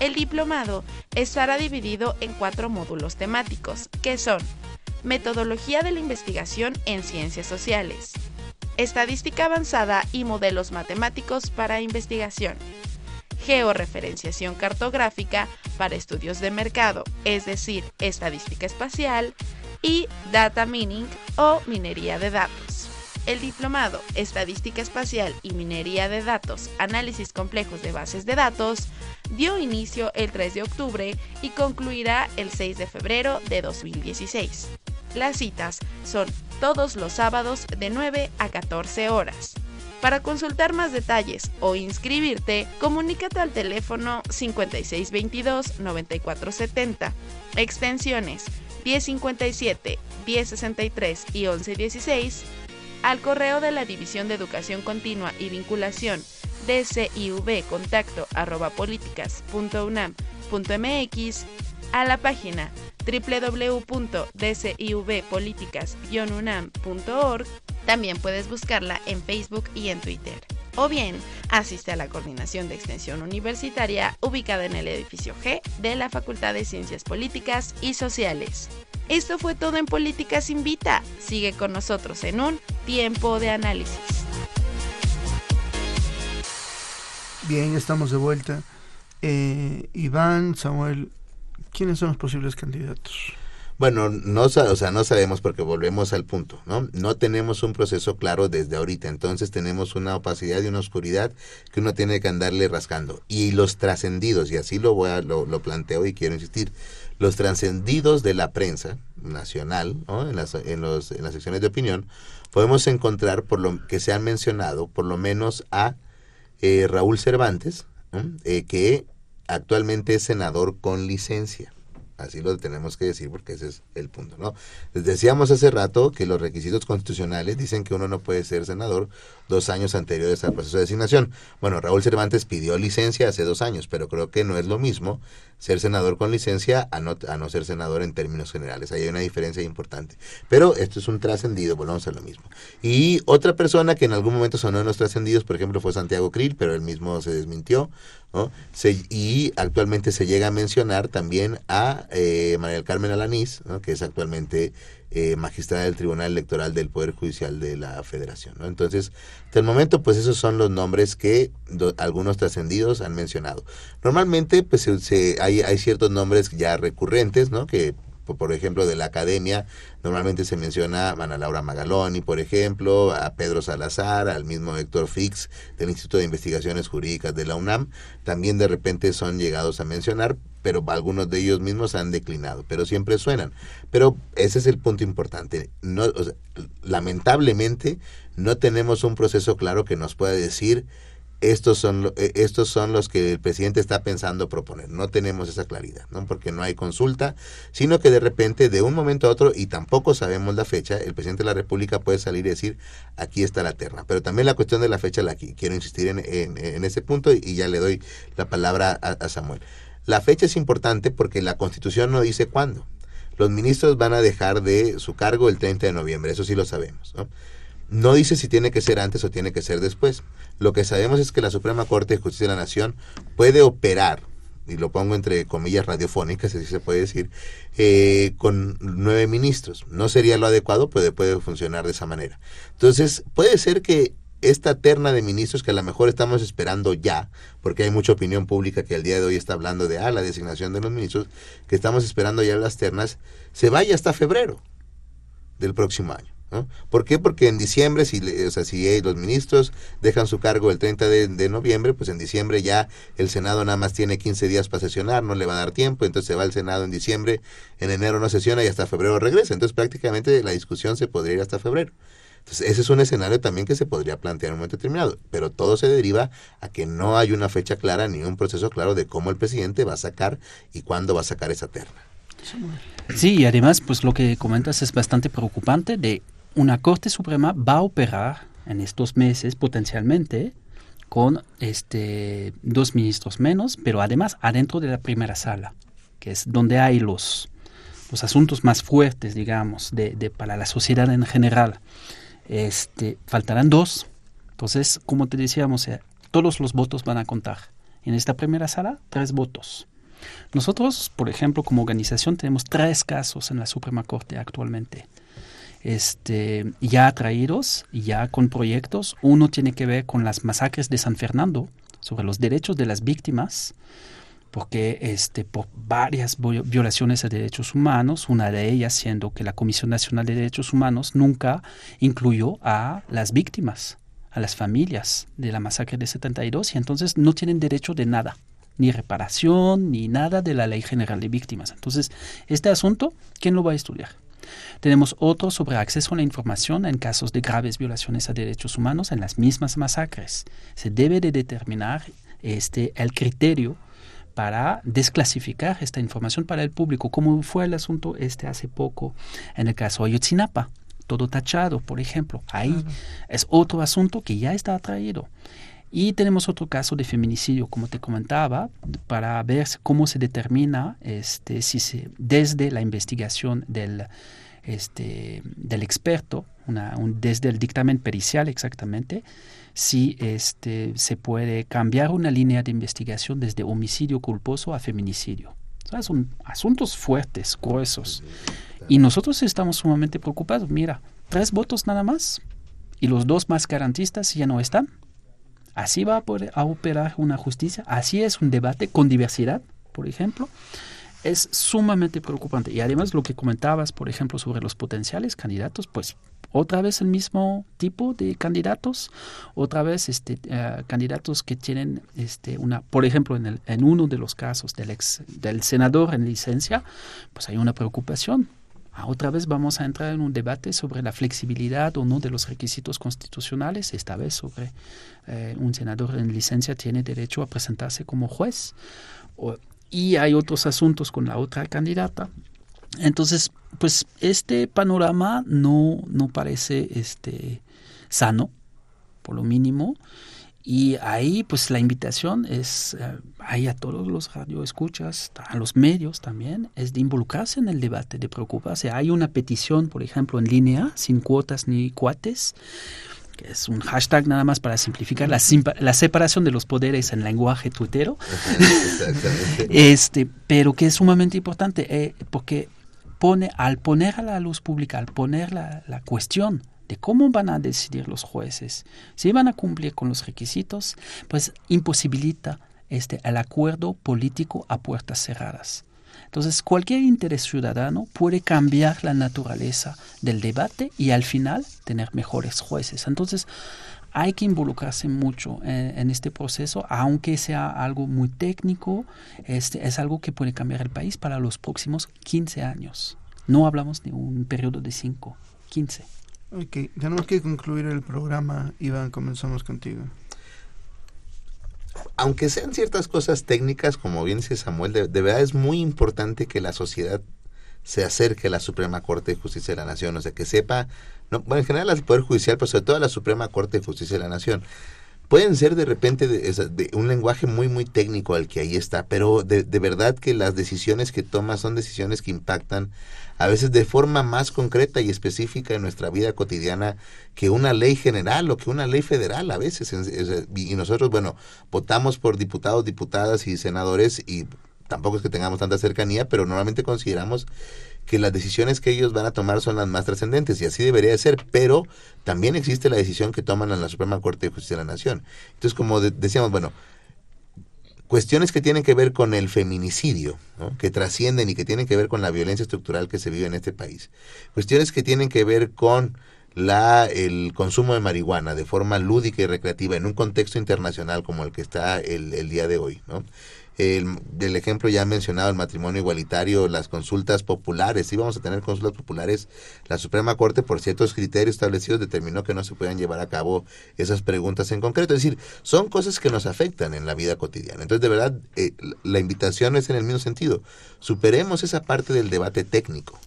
El diplomado estará dividido en cuatro módulos temáticos, que son Metodología de la investigación en ciencias sociales, Estadística avanzada y modelos matemáticos para investigación, georreferenciación cartográfica para estudios de mercado, es decir, estadística espacial, y data mining o minería de datos. El diplomado Estadística Espacial y Minería de Datos, Análisis Complejos de Bases de Datos, dio inicio el 3 de octubre y concluirá el 6 de febrero de 2016. Las citas son todos los sábados de 9 a 14 horas. Para consultar más detalles o inscribirte, comunícate al teléfono 5622-9470, extensiones 1057, 1063 y 1116, al correo de la División de Educación Continua y Vinculación arroba políticas.unam.mx, a la página www.dcivpoliticas-unam.org. También puedes buscarla en Facebook y en Twitter. O bien, asiste a la Coordinación de Extensión Universitaria ubicada en el edificio G de la Facultad de Ciencias Políticas y Sociales. Esto fue todo en Políticas Invita. Sigue con nosotros en un tiempo de análisis. Bien, estamos de vuelta. Eh, Iván, Samuel, ¿quiénes son los posibles candidatos? Bueno, no, o sea, no sabemos porque volvemos al punto, ¿no? No tenemos un proceso claro desde ahorita, entonces tenemos una opacidad y una oscuridad que uno tiene que andarle rascando. Y los trascendidos, y así lo voy a, lo, planteo y quiero insistir, los trascendidos de la prensa nacional, ¿no? en, las, en, los, en las secciones de opinión, podemos encontrar por lo que se han mencionado, por lo menos a eh, Raúl Cervantes, eh, que actualmente es senador con licencia. Así lo tenemos que decir porque ese es el punto, ¿no? Les decíamos hace rato que los requisitos constitucionales dicen que uno no puede ser senador dos años anteriores al proceso de designación. Bueno, Raúl Cervantes pidió licencia hace dos años, pero creo que no es lo mismo ser senador con licencia a no, a no ser senador en términos generales. Ahí hay una diferencia importante. Pero esto es un trascendido, volvamos a lo mismo. Y otra persona que en algún momento sonó en los trascendidos, por ejemplo, fue Santiago Krill, pero él mismo se desmintió, y actualmente se llega a mencionar también a eh, María Carmen Alanís, que es actualmente eh, magistrada del Tribunal Electoral del Poder Judicial de la Federación. Entonces, hasta el momento, pues esos son los nombres que algunos trascendidos han mencionado. Normalmente, pues se, hay, hay ciertos nombres ya recurrentes, ¿no? Que por ejemplo, de la academia, normalmente se menciona a Ana Laura Magaloni, por ejemplo, a Pedro Salazar, al mismo Héctor Fix del Instituto de Investigaciones Jurídicas de la UNAM, también de repente son llegados a mencionar, pero algunos de ellos mismos han declinado, pero siempre suenan. Pero ese es el punto importante. No, lamentablemente no tenemos un proceso claro que nos pueda decir estos son, eh, estos son los que el presidente está pensando proponer. No tenemos esa claridad, ¿no? porque no hay consulta, sino que de repente, de un momento a otro, y tampoco sabemos la fecha, el presidente de la República puede salir y decir, aquí está la terna. Pero también la cuestión de la fecha, la quiero insistir en, en, ese punto y ya le doy la palabra a, Samuel. La fecha es importante porque la Constitución no dice cuándo. Los ministros van a dejar de su cargo el 30 de noviembre, eso sí lo sabemos. No dice si tiene que ser antes o tiene que ser después. Lo que sabemos es que la Suprema Corte de Justicia de la Nación puede operar, y lo pongo entre comillas radiofónicas, así se puede decir, eh, con nueve ministros. No sería lo adecuado, pero puede funcionar de esa manera. Entonces, puede ser que esta terna de ministros que a lo mejor estamos esperando ya, porque hay mucha opinión pública que al día de hoy está hablando de ah, la designación de los ministros, que estamos esperando ya las ternas, se vaya hasta febrero del próximo año. ¿Por qué? Porque en diciembre, si, o sea, si los ministros dejan su cargo el 30 de, noviembre, pues en diciembre ya el Senado nada más tiene 15 días para sesionar, no le va a dar tiempo, entonces se va al Senado en diciembre, en enero no sesiona y hasta febrero regresa. Entonces prácticamente la discusión se podría ir hasta febrero. Entonces ese es un escenario también que se podría plantear en un momento determinado, pero todo se deriva a que no hay una fecha clara ni un proceso claro de cómo el presidente va a sacar y cuándo va a sacar esa terna. Sí, y además, pues lo que comentas es bastante preocupante de una Corte Suprema va a operar en estos meses potencialmente con este, dos ministros menos, pero además adentro de la primera sala, que es donde hay los, los asuntos más fuertes, digamos, de, para la sociedad en general. Este, faltarán dos. Entonces, como te decíamos, eh, todos los votos van a contar. En esta primera sala, tres votos. Nosotros, por ejemplo, como organización, tenemos tres casos en la Suprema Corte actualmente. Este, ya traídos, ya con proyectos. Uno tiene que ver con las masacres de San Fernando, sobre los derechos de las víctimas, porque este, por varias violaciones de derechos humanos, una de ellas siendo que la Comisión Nacional de Derechos Humanos nunca incluyó a las víctimas, a las familias de la masacre de 72, y entonces no tienen derecho de nada ni reparación, ni nada de la Ley General de Víctimas. Entonces, este asunto, ¿quién lo va a estudiar? Tenemos otro sobre acceso a la información en casos de graves violaciones a derechos humanos en las mismas masacres. Se debe de determinar este, el criterio para desclasificar esta información para el público, como fue el asunto este hace poco en el caso Ayotzinapa, todo tachado, por ejemplo. Ahí es otro asunto que ya está traído. Y tenemos otro caso de feminicidio, como te comentaba, para ver cómo se determina este, si se, desde la investigación del, este, del experto, una, desde el dictamen pericial exactamente, si este, se puede cambiar una línea de investigación desde homicidio culposo a feminicidio. son asuntos fuertes, gruesos. Y nosotros estamos sumamente preocupados. Mira, tres votos nada más y los dos más garantistas ya no están. Así va a, operar una justicia, así es un debate con diversidad, por ejemplo. Es sumamente preocupante. Y además lo que comentabas, por ejemplo, sobre los potenciales candidatos, pues otra vez el mismo tipo de candidatos, otra vez este, eh, candidatos que tienen este, una, por ejemplo, en, el, uno de los casos del, ex, del senador en licencia, pues hay una preocupación otra vez vamos a entrar en un debate sobre la flexibilidad o no de los requisitos constitucionales, esta vez sobre eh, un senador en licencia tiene derecho a presentarse como juez. y hay otros asuntos con la otra candidata. Entonces, pues este panorama no, no parece este, sano, por lo mínimo. Y ahí, pues la invitación es, eh, ahí a todos los radioescuchas, a los medios también, es de involucrarse en el debate, de preocuparse. Hay una petición, por ejemplo, en línea, sin cuotas ni cuates, que es un hashtag nada más para simplificar la, la separación de los poderes en lenguaje tuitero. este, pero que es sumamente importante, eh, porque pone, al poner a la luz pública, al poner la, la cuestión de cómo van a decidir los jueces, si van a cumplir con los requisitos, pues imposibilita este, el acuerdo político a puertas cerradas. Entonces, cualquier interés ciudadano puede cambiar la naturaleza del debate y al final tener mejores jueces. Entonces, hay que involucrarse mucho en, este proceso, aunque sea algo muy técnico, este, es algo que puede cambiar el país para los próximos 15 años. No hablamos de un periodo de 5, 15. Ok, tenemos que concluir el programa. Iván, comenzamos contigo. Aunque sean ciertas cosas técnicas, como bien dice Samuel, de, verdad es muy importante que la sociedad se acerque a la Suprema Corte de Justicia de la Nación, o sea, que sepa, no, bueno, en general al Poder Judicial, pero sobre todo a la Suprema Corte de Justicia de la Nación. Pueden ser de repente de, un lenguaje muy, muy técnico al que ahí está, pero de, de verdad que las decisiones que toma son decisiones que impactan a veces de forma más concreta y específica en nuestra vida cotidiana que una ley general o que una ley federal a veces. Y nosotros, bueno, votamos por diputados, diputadas y senadores y tampoco es que tengamos tanta cercanía, pero normalmente consideramos que las decisiones que ellos van a tomar son las más trascendentes y así debería de ser, pero también existe la decisión que toman en la Suprema Corte de Justicia de la Nación. Entonces, como decíamos, bueno, cuestiones que tienen que ver con el feminicidio, que trascienden y que tienen que ver con la violencia estructural que se vive en este país. Cuestiones que tienen que ver con la, el consumo de marihuana de forma lúdica y recreativa en un contexto internacional como el que está el, el día de hoy. ¿no? El, ejemplo ya mencionado, el matrimonio igualitario, las consultas populares, si vamos a tener consultas populares, la Suprema Corte por ciertos criterios establecidos determinó que no se puedan llevar a cabo esas preguntas en concreto. Es decir, son cosas que nos afectan en la vida cotidiana. Entonces, de verdad, eh, la invitación es en el mismo sentido. Superemos esa parte del debate técnico.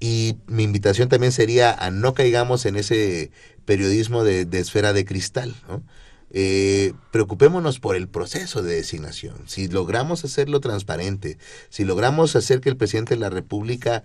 Y mi invitación también sería a no caigamos en ese periodismo de, de esfera de cristal. ¿no? Eh, preocupémonos por el proceso de designación. Si logramos hacerlo transparente, si logramos hacer que el presidente de la República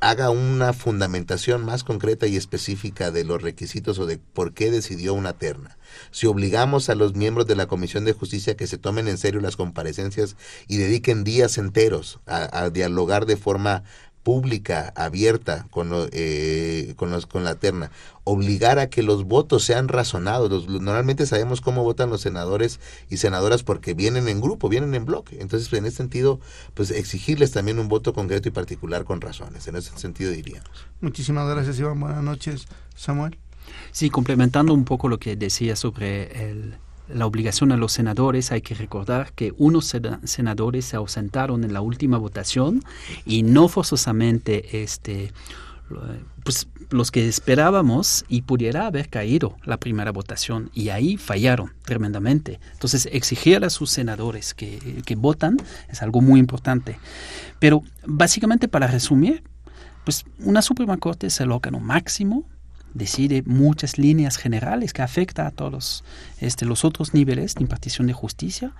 haga una fundamentación más concreta y específica de los requisitos o de por qué decidió una terna. Si obligamos a los miembros de la Comisión de Justicia que se tomen en serio las comparecencias y dediquen días enteros a, a dialogar de forma pública, abierta con, eh, con, los, con la terna, obligar a que los votos sean razonados. normalmente sabemos cómo votan los senadores y senadoras porque vienen en grupo, vienen en bloque. Entonces, en ese sentido, pues exigirles también un voto concreto y particular con razones. En ese sentido diríamos. Muchísimas gracias, Iván. Buenas noches, Samuel. Sí, complementando un poco lo que decía sobre el, la obligación a los senadores, hay que recordar que unos senadores se ausentaron en la última votación y no forzosamente este, pues, los que esperábamos y pudiera haber caído la primera votación y ahí fallaron tremendamente. Entonces exigir a sus senadores que, que votan es algo muy importante. Pero básicamente para resumir, pues una Suprema Corte es el órgano máximo decide muchas líneas generales que afecta a todos este, los otros niveles de impartición de justicia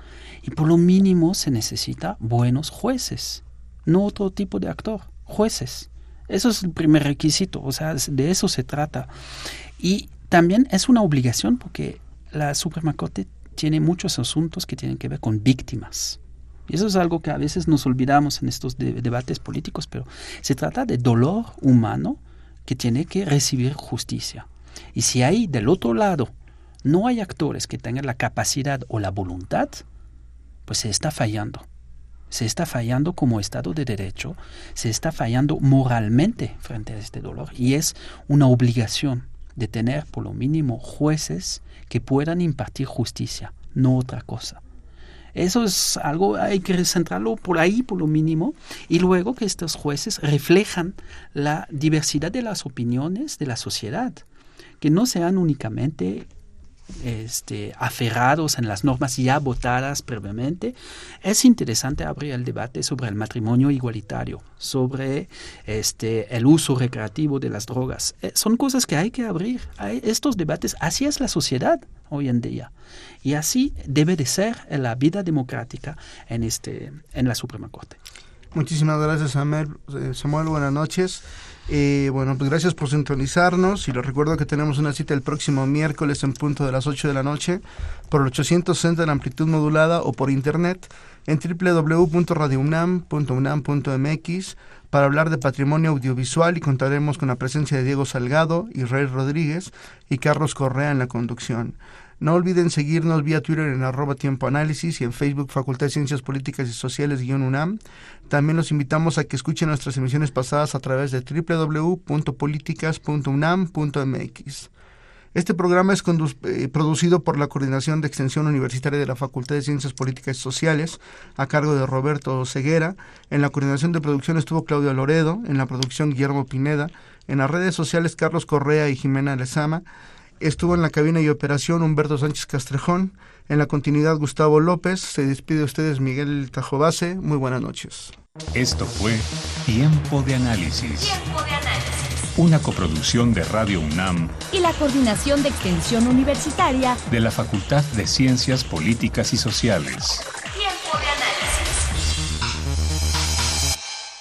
y por lo mínimo se necesita buenos jueces, no otro tipo de actor, jueces. Eso es el primer requisito, o sea, de eso se trata. Y también es una obligación porque la Suprema Corte tiene muchos asuntos que tienen que ver con víctimas. Y eso es algo que a veces nos olvidamos en estos debates políticos, pero se trata de dolor humano que tiene que recibir justicia. Y si hay del otro lado no hay actores que tengan la capacidad o la voluntad, pues se está fallando. Se está fallando como Estado de Derecho, se está fallando moralmente frente a este dolor y es una obligación de tener por lo mínimo jueces que puedan impartir justicia, no otra cosa. Eso es algo, hay que centrarlo por ahí, por lo mínimo, y luego que estos jueces reflejan la diversidad de las opiniones de la sociedad, que no sean únicamente este, aferrados en las normas ya votadas previamente, es interesante abrir el debate sobre el matrimonio igualitario, sobre este, el uso recreativo de las drogas. Eh, son cosas que hay que abrir. Hay estos debates, así es la sociedad hoy en día. Y así debe de ser la vida democrática en, este, en la Suprema Corte. Muchísimas gracias, Samuel. Eh, buenas noches. Eh, bueno, pues gracias por sintonizarnos y les recuerdo que tenemos una cita el próximo miércoles en punto de las 8 de la noche por el 860 en amplitud modulada o por internet en www.radiounam.unam.mx para hablar de patrimonio audiovisual y contaremos con la presencia de Diego Salgado, Israel Rodríguez y Carlos Correa en la conducción. No olviden seguirnos vía Twitter en arroba tiempo análisis y en Facebook Facultad de Ciencias Políticas y Sociales UNAM. También los invitamos a que escuchen nuestras emisiones pasadas a través de www.políticas.unam.mx. Este programa es eh, producido por la Coordinación de Extensión Universitaria de la Facultad de Ciencias Políticas y Sociales, a cargo de Roberto Ceguera. En la coordinación de producción estuvo Claudio Loredo, en la producción Guillermo Pineda, en las redes sociales Carlos Correa y Jimena Lezama. Estuvo en la cabina y operación Humberto Sánchez Castrejón. En la continuidad Gustavo López. Se despide de ustedes Miguel Tajobase. Muy buenas noches. Esto fue Tiempo de Análisis. Tiempo de Análisis. Una coproducción de Radio UNAM y la Coordinación de Extensión Universitaria de la Facultad de Ciencias Políticas y Sociales.